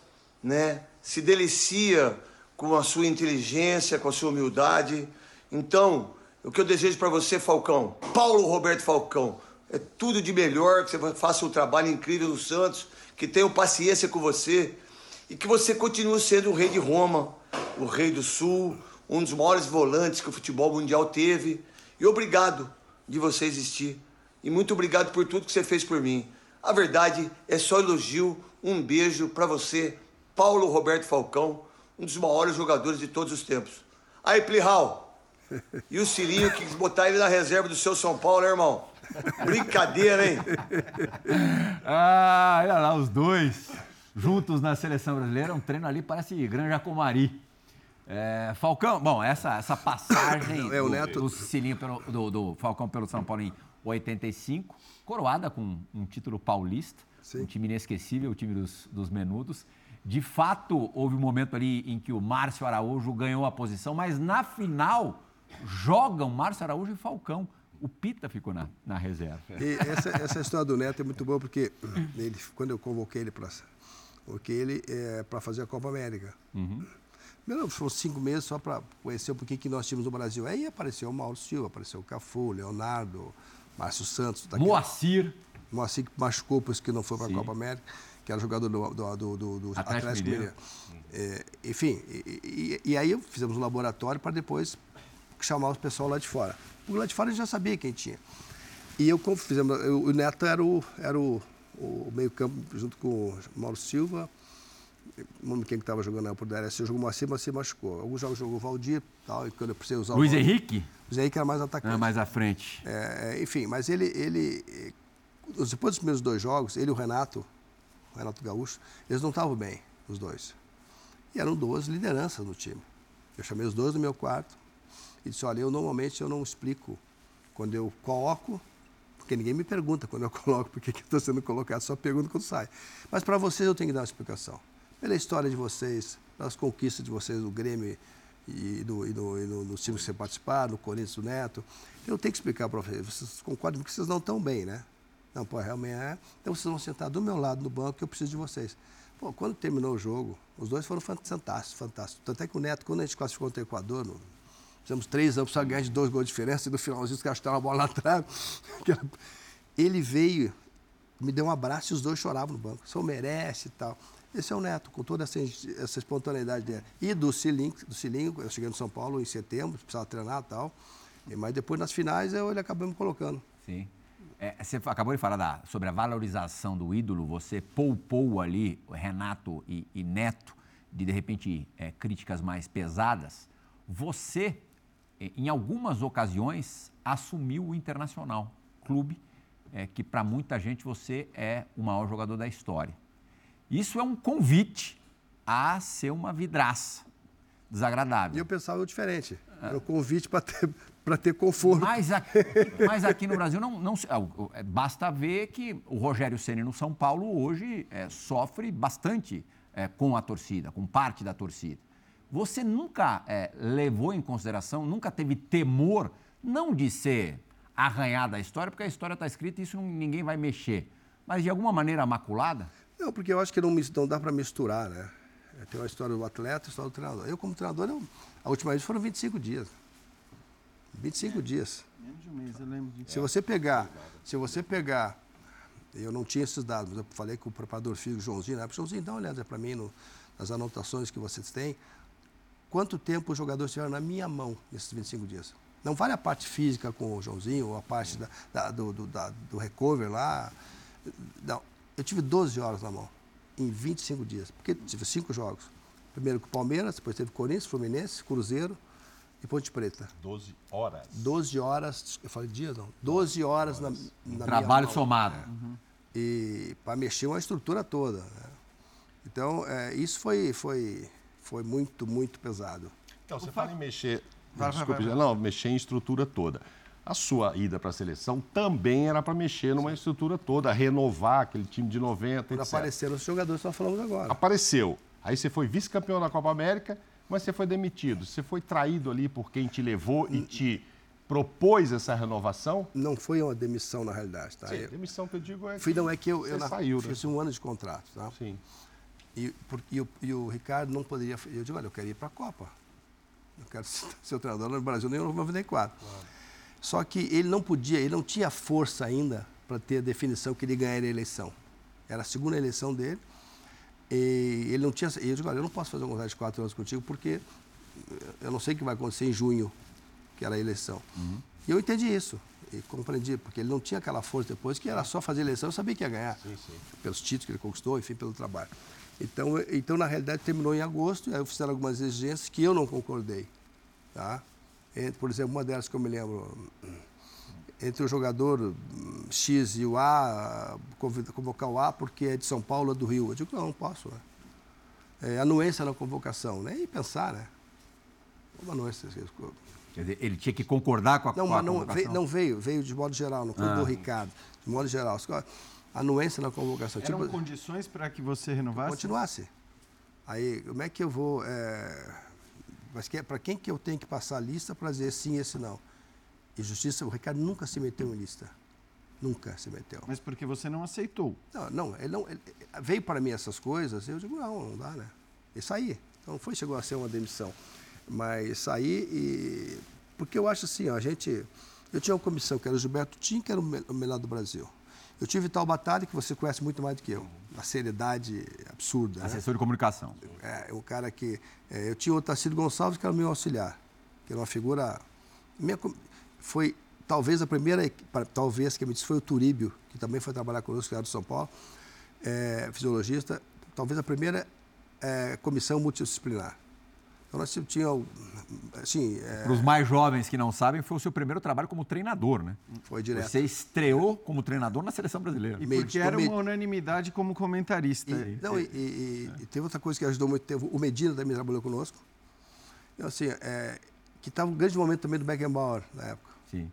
S6: né? se delicia com a sua inteligência, com a sua humildade. Então, o que eu desejo para você, Falcão, Paulo Roberto Falcão, é tudo de melhor, que você faça um trabalho incrível no Santos, que tenham paciência com você e que você continue sendo o rei de Roma, o rei do Sul, um dos maiores volantes que o futebol mundial teve. E obrigado de você existir. E muito obrigado por tudo que você fez por mim. A verdade é só elogio. Um beijo para você, Paulo Roberto Falcão, um dos maiores jogadores de todos os tempos. Aí, Plihal, <laughs> e o Cirinho que quis botar ele na reserva do seu São Paulo, né, irmão? Brincadeira, hein? <laughs>
S1: Ah, olha lá, os dois juntos na seleção brasileira. Um treino ali parece Granja Comari. É, Falcão, bom, essa, essa passagem <coughs>
S4: É,
S1: do,
S4: Neto-
S1: do pelo- do, do Falcão pelo São Paulo em 85, coroada com um título paulista,
S4: Sim.
S1: um time inesquecível, o time dos, dos menudos. De fato, houve um momento ali em que o Márcio Araújo ganhou a posição, mas na final jogam Márcio Araújo e Falcão. O Pita ficou na, na reserva.
S4: Essa, essa história do Neto é muito boa porque ele, quando eu convoquei ele para convoquei ele é, para fazer a Copa América. Primeiro, foram cinco meses só para conhecer um pouquinho que nós tínhamos no Brasil. Aí apareceu o Mauro Silva, apareceu o Cafu, o Leonardo, Márcio Santos. daquele-
S1: Moacir.
S4: O Moacir que machucou, por isso que não foi para a Copa América, que era jogador do, do, do, do, do
S1: Atlético
S4: Atlético,
S1: Mineiro.
S4: É, enfim, e, e- e aí fizemos um laboratório para depois chamar o pessoal lá de fora. Porque lá de fora a gente já sabia quem tinha. E eu como fizemos, eu- o Neto era o, era o, o meio-campo junto com o Mauro Silva, não quem que estava jogando na por DRS, jogou Moacir, mas se machucou. Alguns jogos jogou o Valdir, tal, e quando eu precisei usar
S1: Luiz
S4: o Valdir-
S1: Henrique?
S4: Zé Henrique era mais atacante.
S1: Ah, mais à frente.
S4: É, é, enfim, mas ele, ele. eh, Depois dos primeiros dois jogos, ele e o Renato, o Renato Gaúcho, eles não estavam bem, os dois. E eram duas lideranças no time. Eu chamei os dois no meu quarto e disse: olha, eu normalmente eu não explico quando eu coloco, porque ninguém me pergunta quando eu <laughs> coloco porque que estou sendo colocado, só pergunto quando sai. Mas para vocês eu tenho que dar uma explicação. Pela história de vocês, pelas conquistas de vocês do Grêmio e, do, e, do, e times que você participaram, no Corinthians, do Neto, eu tenho que explicar para vocês. Vocês concordam porque vocês não estão bem, né? Não, pô, realmente é. Então vocês vão sentar do meu lado no banco que eu preciso de vocês. Pô, quando terminou o jogo, os dois foram fantásticos, fantásticos. Tanto é que o Neto, quando a gente classificou o Equador, no, fizemos três anos, só ganhar de dois gols de diferença, e no finalzinho os caras a bola lá atrás. <laughs> Ele veio, me deu um abraço e os dois choravam no banco. Senhor merece e tal. Esse é o Neto, com toda essa, essa espontaneidade dele. E do Cilinho, do Cilinho, eu cheguei no São Paulo em setembro, precisava treinar e tal. Mas depois, nas finais, eu, ele acabou me colocando.
S1: Sim. É, você acabou de falar da- sobre a valorização do ídolo, você poupou ali Renato e, e Neto de, de repente, é, críticas mais pesadas. Você, em algumas ocasiões, assumiu o Internacional, clube é, que, para muita gente, você é o maior jogador da história. Isso é um convite a ser uma vidraça desagradável.
S4: E eu pensava diferente. Era o convite para ter, pra ter conforto.
S1: Mas aqui, mas aqui no Brasil não, não é, basta ver que o Rogério Ceni no São Paulo hoje é, sofre bastante é, com a torcida, com parte da torcida. Você nunca é, levou em consideração, nunca teve temor, não de ser arranhada a história, porque a história está escrita e isso ninguém vai mexer, mas de alguma maneira maculada?
S4: Não, porque eu acho que não, não dá para misturar, né? Tem uma história do atleta e a história do treinador. Eu, como treinador, eu- a última vez foram 25 dias. 25 dias.
S3: Menos de um mês, eu lembro disso.
S4: Se você pegar, se você pegar, eu não tinha esses dados, mas eu falei com o preparador físico Joãozinho, né? Joãozinho, dá uma olhada para mim no- nas anotações que vocês têm. Quanto tempo os jogadores tiveram na minha mão nesses 25 dias? Não vale a parte física com o Joãozinho, ou a parte da- da- do, do, da- do recover lá. Não, eu tive 12 horas na mão, em 25 dias, porque tive cinco jogos. Primeiro com o Palmeiras, depois teve Corinthians, Fluminense, Cruzeiro e Ponte Preta.
S2: 12 horas.
S4: 12 horas, eu falei dias não, 12 horas na, na minha
S1: Trabalho somado.
S4: E para mexer uma estrutura toda. né? Então, é, isso foi, foi, foi muito, muito pesado.
S2: Então, você fala em mexer.
S3: Vai, vai,
S2: desculpe,
S3: vai, vai.
S2: não, mexer em estrutura toda. A sua ida para a seleção também era para mexer numa estrutura toda, renovar aquele time de 90,
S4: Quando
S2: etc.
S4: apareceram os jogadores que nós falamos agora.
S2: Apareceu. Aí você foi vice-campeão da Copa América, mas você foi demitido. Você foi traído ali por quem te levou e te propôs essa renovação?
S4: Não foi uma demissão, na realidade. Tá?
S2: Sim,
S4: Eu-
S2: demissão que eu digo é
S4: fui, não é que eu,
S2: você
S4: eu na-
S2: saiu, né?
S4: fiz um ano de contrato. Tá?
S2: Sim.
S4: E, por- e o, e o Ricardo não poderia. Eu digo, olha, eu quero ir para a Copa. Eu quero <laughs> ser, o treinador no Brasil nem no 94. Só que ele não podia, ele não tinha força ainda para ter a definição que ele ganharia a eleição. Era a segunda eleição dele. E ele não tinha. E eu digo, olha, eu não posso fazer um contrato de quatro anos contigo porque eu não sei o que vai acontecer em junho, que era a eleição. E eu entendi isso. E compreendi, porque ele não tinha aquela força depois, que era só fazer eleição, eu sabia que ia ganhar. Pelos títulos que ele conquistou, enfim, pelo trabalho. Então, eu- então na realidade, terminou em agosto, e aí fizeram algumas exigências que eu não concordei. Tá? Entre, por exemplo, uma delas que eu me lembro, entre o jogador hum, X e o A, convocar o A porque é de São Paulo ou do Rio. Eu digo, não, não posso. Né? É, anuência na convocação, nem pensar, né? Uma anuência.
S1: Quer dizer, ele tinha que concordar com a,
S4: Não,
S1: com a
S4: mas não
S1: convocação?
S4: veio, não veio, veio de modo geral, não foi
S1: Ah.
S4: do Ricardo, de modo geral. Anuência na convocação.
S3: Eram
S4: Tipo,
S3: condições para que você renovasse?
S4: continuasse. Aí, como é que eu vou. É... Mas que, para quem que eu tenho que passar a lista para dizer sim e esse não? E justiça, o Ricardo nunca se meteu em lista. Nunca se meteu.
S3: Mas porque você não aceitou.
S4: Não, não, ele não ele- veio para mim essas coisas, eu digo, não, não dá, né? E saí. Então não foi, chegou a ser uma demissão. Mas saí e. Porque eu acho assim, ó, a gente. Eu tinha uma comissão que era o Gilberto Tim, que era o melhor do Brasil. Eu tive tal batalha que você conhece muito mais do que eu. Uma seriedade absurda. Né?
S1: Assessor de comunicação.
S4: É, um cara que. É, eu tinha o Tarcísio Gonçalves, que era meu auxiliar, que era uma figura. Minha, foi talvez a primeira, talvez que me disse foi o Turíbio, que também foi trabalhar conosco, que era de São Paulo, é, fisiologista, talvez a primeira é, comissão multidisciplinar. Então nós tínhamos, assim...
S1: É... Para os mais jovens que não sabem, foi o seu primeiro trabalho como treinador, né?
S4: Foi direto.
S1: Você estreou como treinador na Seleção Brasileira.
S3: E porque era uma unanimidade como comentarista.
S4: E, não, e, e, e, teve outra coisa que ajudou muito, teve, o Medina também trabalhou conosco. Então, assim, é, que estava um grande momento também do Beckenbauer na época.
S1: Sim.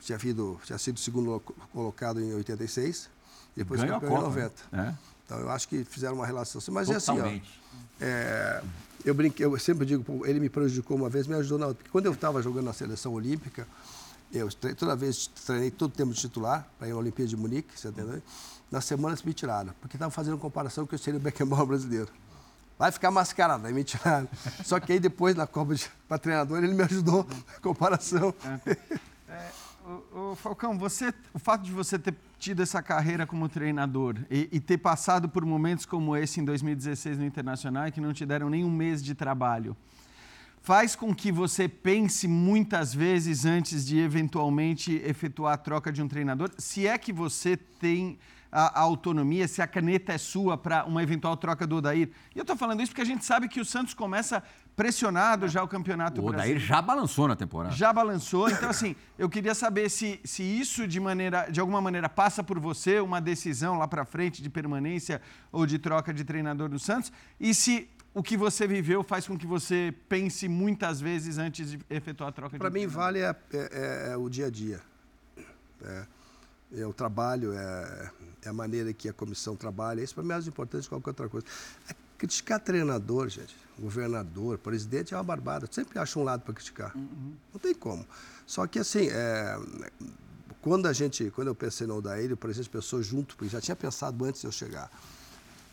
S4: Tinha, havido, tinha sido segundo colocado em 86, e depois Ganhou campeão em 90. Né? É. Então eu acho que fizeram uma relação assim. Mas
S1: Totalmente.
S4: é assim, ó. É, eu brinquei, eu sempre digo, ele me prejudicou uma vez, me ajudou na outra. Porque quando eu estava jogando na seleção olímpica, eu toda vez treinei todo tempo de titular, para ir à Olimpíada de Munique, você entendeu? Nas semanas me tiraram, porque estavam fazendo comparação com eu seria o Beckenbauer brasileiro. Vai ficar mascarado, aí me tiraram. Só que aí depois, na Copa para treinador, ele me ajudou na comparação.
S3: Falcão, você, o fato de você ter tido essa carreira como treinador e, e, ter passado por momentos como esse em 2016 no Internacional, que não te deram nem um mês de trabalho, faz com que você pense muitas vezes antes de eventualmente efetuar a troca de um treinador? Se é que você tem a, a autonomia, se a caneta é sua para uma eventual troca do Odair. E eu estou falando isso porque a gente sabe que o Santos começa pressionado já o Campeonato
S1: O Odair já balançou na temporada.
S3: Já balançou. Então, assim, eu queria saber se, se isso, de, maneira, de alguma maneira, passa por você, uma decisão lá para frente de permanência ou de troca de treinador do Santos, e se o que você viveu faz com que você pense muitas vezes antes de efetuar a troca
S4: de Para mim, vale é, é, é, o dia a dia. É, é o trabalho, é, é a maneira que a comissão trabalha. Isso para mim é mais importante que qualquer outra coisa. É criticar treinador, gente, governador, presidente é uma barbada. Eu sempre acho um lado para criticar. Uhum. Não tem como. Só que assim, é, quando a gente, quando eu pensei no Odair, o presidente pensou junto, porque já tinha pensado antes de eu chegar.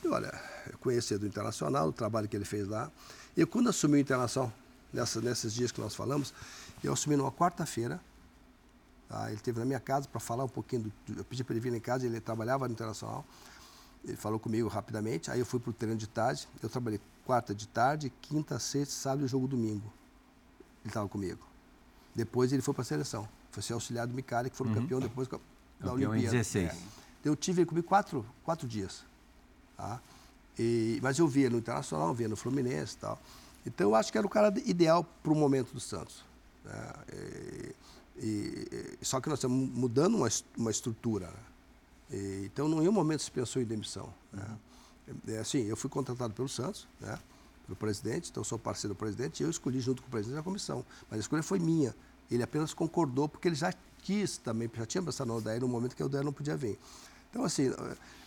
S4: E olha, eu conheci do Internacional, o trabalho que ele fez lá. E quando assumi o Internacional, nessa, nesses dias que nós falamos, eu assumi numa quarta-feira, Tá? Ele esteve na minha casa para falar um pouquinho. Do, eu pedi para ele vir em casa, ele trabalhava no Internacional. Ele falou comigo rapidamente. Aí eu fui para o treino de tarde. Eu trabalhei quarta de tarde, quinta, sexta, sábado e jogo domingo. Ele estava comigo. Depois ele foi para a seleção. Foi ser auxiliar do Micali, que foi uhum. campeão depois da
S1: campeão Olimpíada. Em 16. É.
S4: Eu tive ele comigo quatro, quatro dias. Tá? E, mas eu via no Internacional, via no Fluminense e tal. Então eu acho que era o cara ideal para o momento do Santos. Né? E, e, só que nós estamos mudando uma, uma estrutura. Né? E, então, em nenhum momento se pensou em demissão. Né? É, assim, eu fui contratado pelo Santos, né? pelo presidente, então sou parceiro do presidente, e eu escolhi junto com o presidente a comissão. Mas a escolha foi minha. Ele apenas concordou porque ele já quis também, já tinha pensado no Odair no momento que o Odair não podia vir. Então, assim,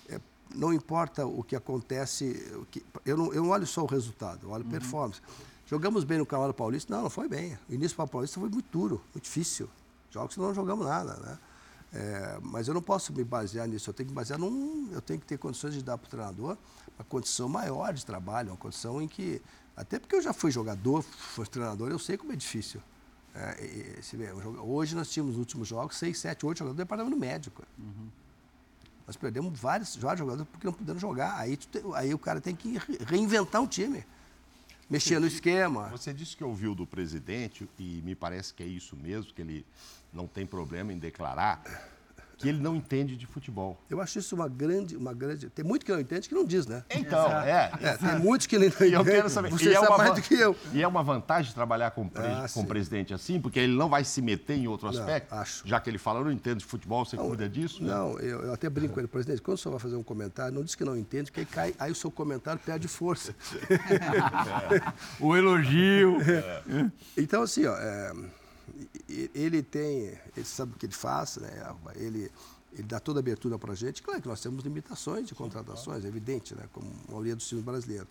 S4: é, não importa o que acontece, o que, eu, não, eu não olho só o resultado, eu olho uhum. performance. Jogamos bem no Campeonato Paulista? Não, não foi bem. O início para o Paulista foi muito duro, muito difícil. Jogos que não jogamos nada, né? É, mas eu não posso me basear nisso, eu tenho que basear num. Eu tenho que ter condições de dar para o treinador uma condição maior de trabalho, uma condição em que. Até porque eu já fui jogador, fui treinador, eu sei como é difícil. É, e, se hoje nós tínhamos nos últimos jogos seis, sete, oito jogadores do departamento médico. Uhum. Nós perdemos vários, vários jogadores porque não puderam jogar. Aí, aí o cara tem que reinventar um time mexer no esquema.
S2: Você disse que ouviu do presidente, e me parece que é isso mesmo, que ele não tem problema em declarar, que ele não entende de futebol.
S4: Eu acho isso uma grande, uma grande. Tem muito que não entende que não diz, né?
S2: Então, é.
S4: é tem muitos que não <laughs> entendem.
S2: eu quero saber. Você e é uma, mais do que eu. E é uma vantagem trabalhar com, ah, com o presidente assim, porque ele não vai se meter em outro aspecto. Não,
S4: acho.
S2: Já que ele fala, eu não entendo de futebol, você não, cuida disso?
S4: Né? Não, eu, eu, até brinco com ele, presidente, quando o senhor vai fazer um comentário, não diz que não entende, porque aí, cai, aí o seu comentário perde força.
S1: É. <laughs> o elogio.
S4: É. <laughs> Então, assim, ó. É, ele tem, ele sabe o que ele faz, né? ele, ele dá toda a abertura para a gente. Claro que nós temos limitações de contratações, é evidente, né? como a maioria dos times brasileiros.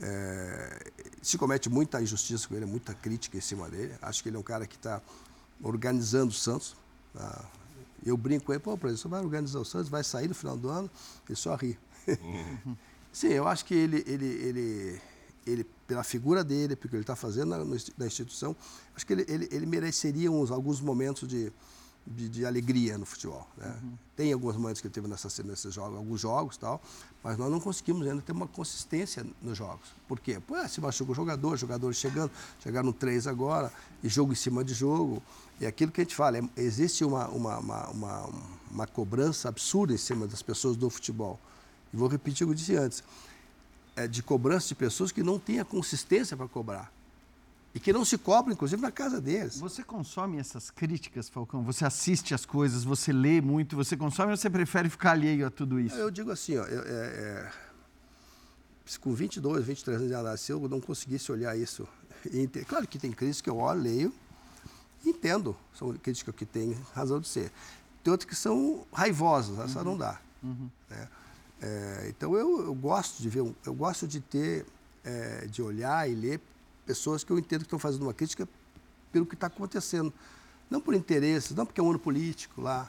S4: É, se comete muita injustiça com ele, muita crítica em cima dele. Acho que ele é um cara que está organizando o Santos. Tá? Eu brinco com ele, pô, presidente, você vai organizar o Santos, vai sair no final do ano, ele só ri. Uhum. <laughs> Sim, eu acho que ele, ele, ele, ele, pela figura dele, porque ele está fazendo na, na, instituição, acho que ele, ele, ele mereceria uns, alguns momentos de, de, de alegria no futebol. Né? Uhum. Tem alguns momentos que teve nessa, nesses jogos, alguns jogos tal, mas nós não conseguimos ainda ter uma consistência nos jogos. Por quê? Pô, se machuca o jogador, jogadores chegando, chegaram três agora, e jogo em cima de jogo. E aquilo que a gente fala, é, existe uma, uma, uma, uma, uma cobrança absurda em cima das pessoas do futebol. E vou repetir o que eu disse antes. É de cobrança de pessoas que não têm a consistência para cobrar. E que não se cobram, inclusive, na casa deles.
S3: Você consome essas críticas, Falcão? Você assiste as coisas, você lê muito, você consome ou você prefere ficar alheio a tudo isso?
S4: Eu digo assim, ó, eu, é, é, com 22, 23 anos de idade, se eu não conseguisse olhar isso, claro que tem críticas que eu olho, leio, entendo, são críticas que têm razão de ser. Tem outras que são raivosas, essa uhum. não dá. Uhum. Né? É, então eu, eu, gosto de ver, eu gosto de ter, é, de olhar e ler pessoas que eu entendo que estão fazendo uma crítica pelo que está acontecendo. Não por interesse, não porque é um ano político lá.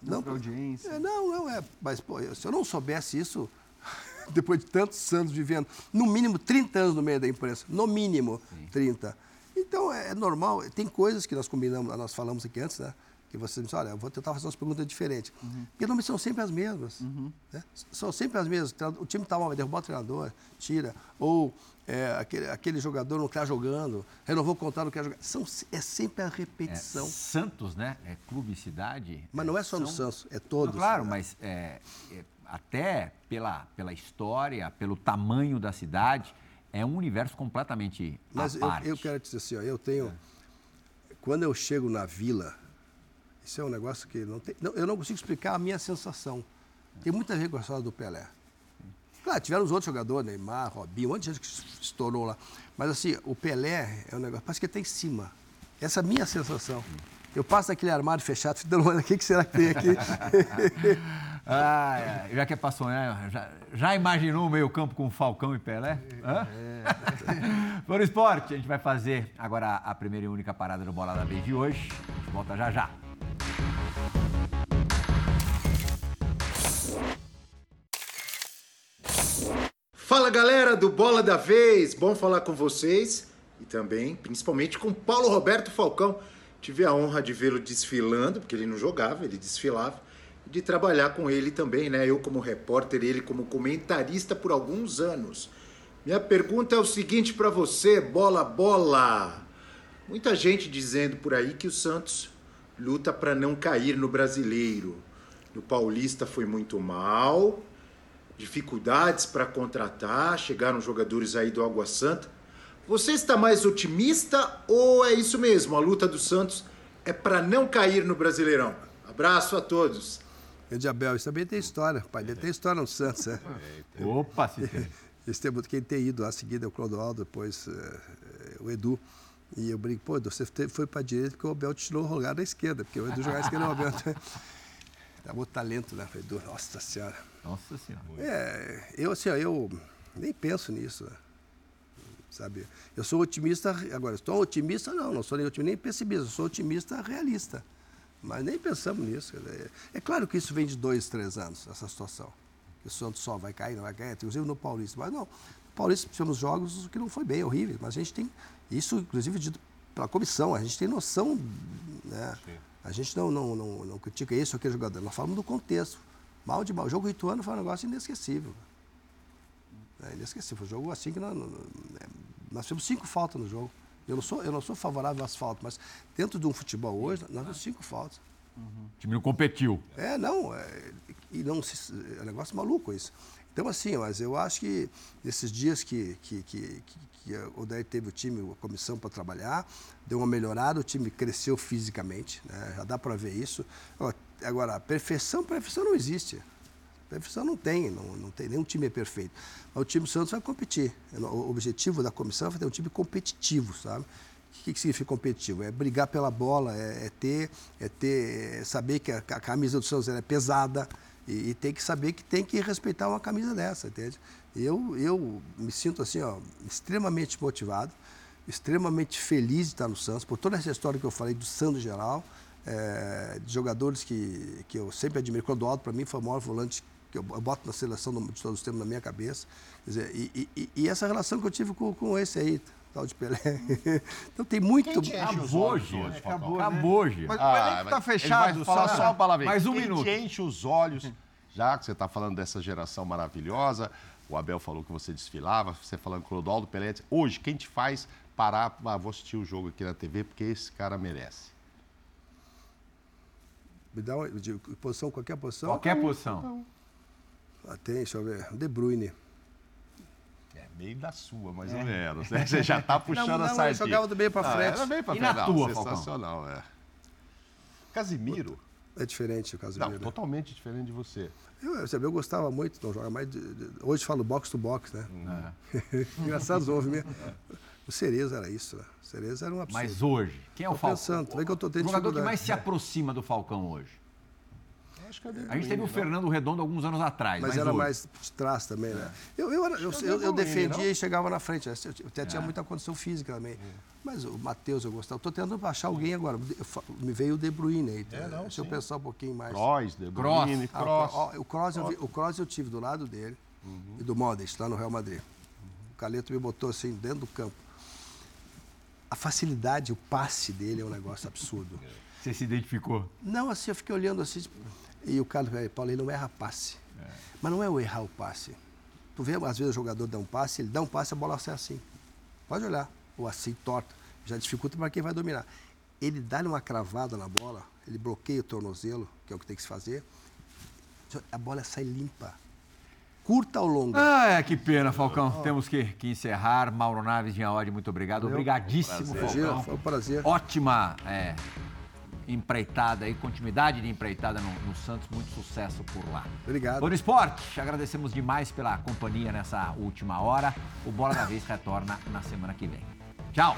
S3: Não, não por audiência.
S4: É, não, não é. Mas, pô, se eu não soubesse isso, <laughs> depois de tantos anos vivendo, no mínimo 30 anos no meio da imprensa, no mínimo Sim. 30. Então, é, é, normal. Tem coisas que nós combinamos, nós falamos aqui antes, né? Que você diz, olha, eu vou tentar fazer umas perguntas diferentes. Uhum. Porque normalmente são sempre as mesmas. Uhum. Né? São sempre as mesmas. O time está mal, vai derrubar o treinador, tira. Ou é, aquele, aquele jogador não está jogando, renovou o contrato, não quer jogar. São, é sempre a repetição. É,
S1: Santos, né? É clube cidade.
S4: Mas não é só no Santos, é todos.
S1: claro, né? mas é, é, até pela, pela história, pelo tamanho da cidade, é um universo completamente
S4: Mas
S1: eu,
S4: eu, quero dizer assim, ó, eu tenho... É. Quando eu chego na vila, isso é um negócio que não tem... Não, eu não consigo explicar a minha sensação. Tem muita gente gostada do Pelé. Claro, tiveram os outros jogadores, Neymar, Robinho, um monte de gente que estourou lá. Mas assim, o Pelé é um negócio, parece que ele está em cima. Essa é a minha sensação. Eu passo naquele armário fechado, fico dando o que, será que tem aqui? <laughs>
S1: ah, já que é para sonhar, já, já imaginou o meio campo com Falcão e Pelé? Hã? É. <laughs> Por esporte, a gente vai fazer agora a primeira e única parada do Bola da Vez de hoje. A gente volta já já.
S7: Fala galera do Bola da Vez, bom falar com vocês e também, principalmente, com Paulo Roberto Falcão. Tive a honra de vê-lo desfilando, porque ele não jogava, ele desfilava, e de trabalhar com ele também, né? Eu como repórter, ele como comentarista por alguns anos. Minha pergunta é o seguinte para você, bola bola. Muita gente dizendo por aí que o Santos luta para não cair no Brasileiro. No Paulista foi muito mal, dificuldades para contratar, chegaram jogadores aí do Água Santa. Você está mais otimista ou é isso mesmo? A luta do Santos é para não cair no Brasileirão. Abraço a todos.
S4: Grande Abel, isso também tem história. O pai dele tem história no Santos, é.
S1: Opa, se tem. <laughs>
S4: Esse tempo, quem tem ido lá seguida é o Clodoaldo, depois é, o Edu. E eu brinco, pô, você foi para a direita porque o Abel te tirou o lugar da esquerda, porque o Edu jogava esquerda, o Abel. Dá muito talento, né? Falei, nossa senhora.
S1: Nossa senhora.
S4: É, eu assim, ó, eu nem penso nisso, sabe? Eu sou otimista, agora, estou otimista não, não sou nem otimista nem pessimista, sou otimista realista. Mas nem pensamos nisso. É claro que isso vem de dois, três anos, essa situação. Que o Santos só vai cair, não vai cair, inclusive no Paulista. Mas não, no Paulista tivemos jogos que não foi bem, horrível. Mas a gente tem, isso inclusive dito pela comissão, a gente tem noção, né? Sim a gente não, não, não, não critica isso ou aquele jogador, nós falamos do contexto. Mal de mal. O jogo Ituano foi um negócio inesquecível. É inesquecível. Foi um jogo assim que nós, nós tivemos cinco faltas no jogo. Eu não sou, eu não sou favorável às faltas, mas dentro de um futebol hoje, nós temos cinco faltas.
S1: Uhum. O time não competiu.
S4: É, não. É, e não se, é um negócio maluco isso. Então, assim, mas eu acho que nesses dias que, que, que, que o Daí teve o time, a comissão para trabalhar, deu uma melhorada, o time cresceu fisicamente, né? já dá para ver isso. Agora, perfeição, perfeição não existe. Perfeição não tem, não, não tem, nenhum time é perfeito. Mas o time do Santos vai competir. O objetivo da comissão é ter um time competitivo, sabe? O que, que significa competitivo? É brigar pela bola, é, é ter, é ter, é saber que a, a, camisa do Santos é pesada e, e tem que saber que tem que respeitar uma camisa dessa, entende? Eu, eu me sinto assim, ó, extremamente motivado, extremamente feliz de estar no Santos, por toda essa história que eu falei do Santos geral, é, de jogadores que, que eu sempre admiro. Clodoaldo, para mim, foi o maior volante que eu, eu boto na seleção de todos os tempos na minha cabeça. Quer dizer, e, e, e, essa relação que eu tive com, com esse aí, tal de Pelé. <laughs> Então tem muito.
S2: Quem te enche os
S1: Acabou,
S2: olhos
S1: Gil.
S2: hoje, Falcão?
S1: Acabou, Gil.
S3: Mas
S2: Ah,
S3: o elenco tá
S2: mas
S3: fechado,
S2: falar
S3: só-
S2: só uma palavra.
S1: Mais um
S2: Quem
S1: minuto.
S2: te enche os olhos, já que você está falando dessa geração maravilhosa, o Abel falou que você desfilava, você falando com o Clodoaldo Pelé. Hoje, quem te faz parar, ah, vou assistir o jogo aqui na TV, porque esse cara merece.
S4: Me dá uma de posição, qualquer posição.
S1: Qualquer posição.
S4: Ah, tem, deixa eu ver. De Bruyne.
S2: É meio da sua, mais ou menos. né? Você já está puxando
S4: Não, não,
S2: a sardinha.
S4: jogava do meio
S2: Ah,
S4: frente.
S2: Era meio pra
S1: E
S2: frente.
S1: na
S2: Não,
S1: tua, Falcão?
S2: Sensacional, é. Casimiro?
S4: É diferente o
S2: Não,
S4: Casemiro.
S2: totalmente diferente de você.
S4: Eu, eu gostava muito, não joga mais. de- de- hoje falo box to box, né? <laughs> Engraçado, ouve mesmo. O Cereza era isso, né? O Cereza era um absurdo.
S1: Mas hoje, quem é o
S4: Tô
S1: Falcão?
S4: pensando, vê que eu tô
S1: O
S4: tendo
S1: jogador que mais se aproxima do Falcão hoje.
S2: Acho que é
S1: A gente teve o Fernando Redondo alguns anos atrás.
S4: Mas
S1: Mas,
S4: era
S1: hoje.
S4: mais de trás também, né? Eu, eu, era- eu, eu,
S2: é
S4: eu
S2: bom,
S4: defendia
S2: não?
S4: e chegava na frente. Eu eu até tinha muita condição física também. Mas o Matheus eu gostava. Estou tentando achar alguém agora. Eu Me veio o De Bruyne aí.
S2: É, não,
S4: Deixa eu
S2: sim.
S4: pensar um pouquinho mais.
S2: Kroos, De. Bruyne,
S4: Ah, o
S2: Kroos.
S4: Cro- ó, o, Kroos eu vi- o Kroos eu tive do lado dele e do Modest, lá no Real Madrid. O Caleto me botou assim dentro do campo. A facilidade, o passe dele é um negócio absurdo. <laughs>
S1: Você se identificou?
S4: Não, assim, eu fiquei olhando assim, tipo, e o cara, "Ei, Paulo, ele não erra passe. Mas não é o errar o passe. Tu vê, às vezes, o jogador dá um passe, ele dá um passe, a bola sai assim. Pode olhar. Ou assim, torta. Já dificulta para quem vai dominar. Ele dá uma cravada na bola, ele bloqueia o tornozelo, que é o que tem que se fazer, a bola sai limpa. Curta ou longa.
S1: Ah, que pena, Falcão. Temos que, que encerrar. Mauro Naves, Dinhaode, muito obrigado. Obrigadíssimo,
S4: Imagina,
S1: Falcão.
S4: foi um prazer.
S1: Ótima é, empreitada aí, continuidade de empreitada no, no Santos. Muito sucesso por lá.
S4: Obrigado.
S1: Bom Esporte, agradecemos demais pela companhia nessa última hora. O Bola da Vez retorna na semana que vem. Tchau!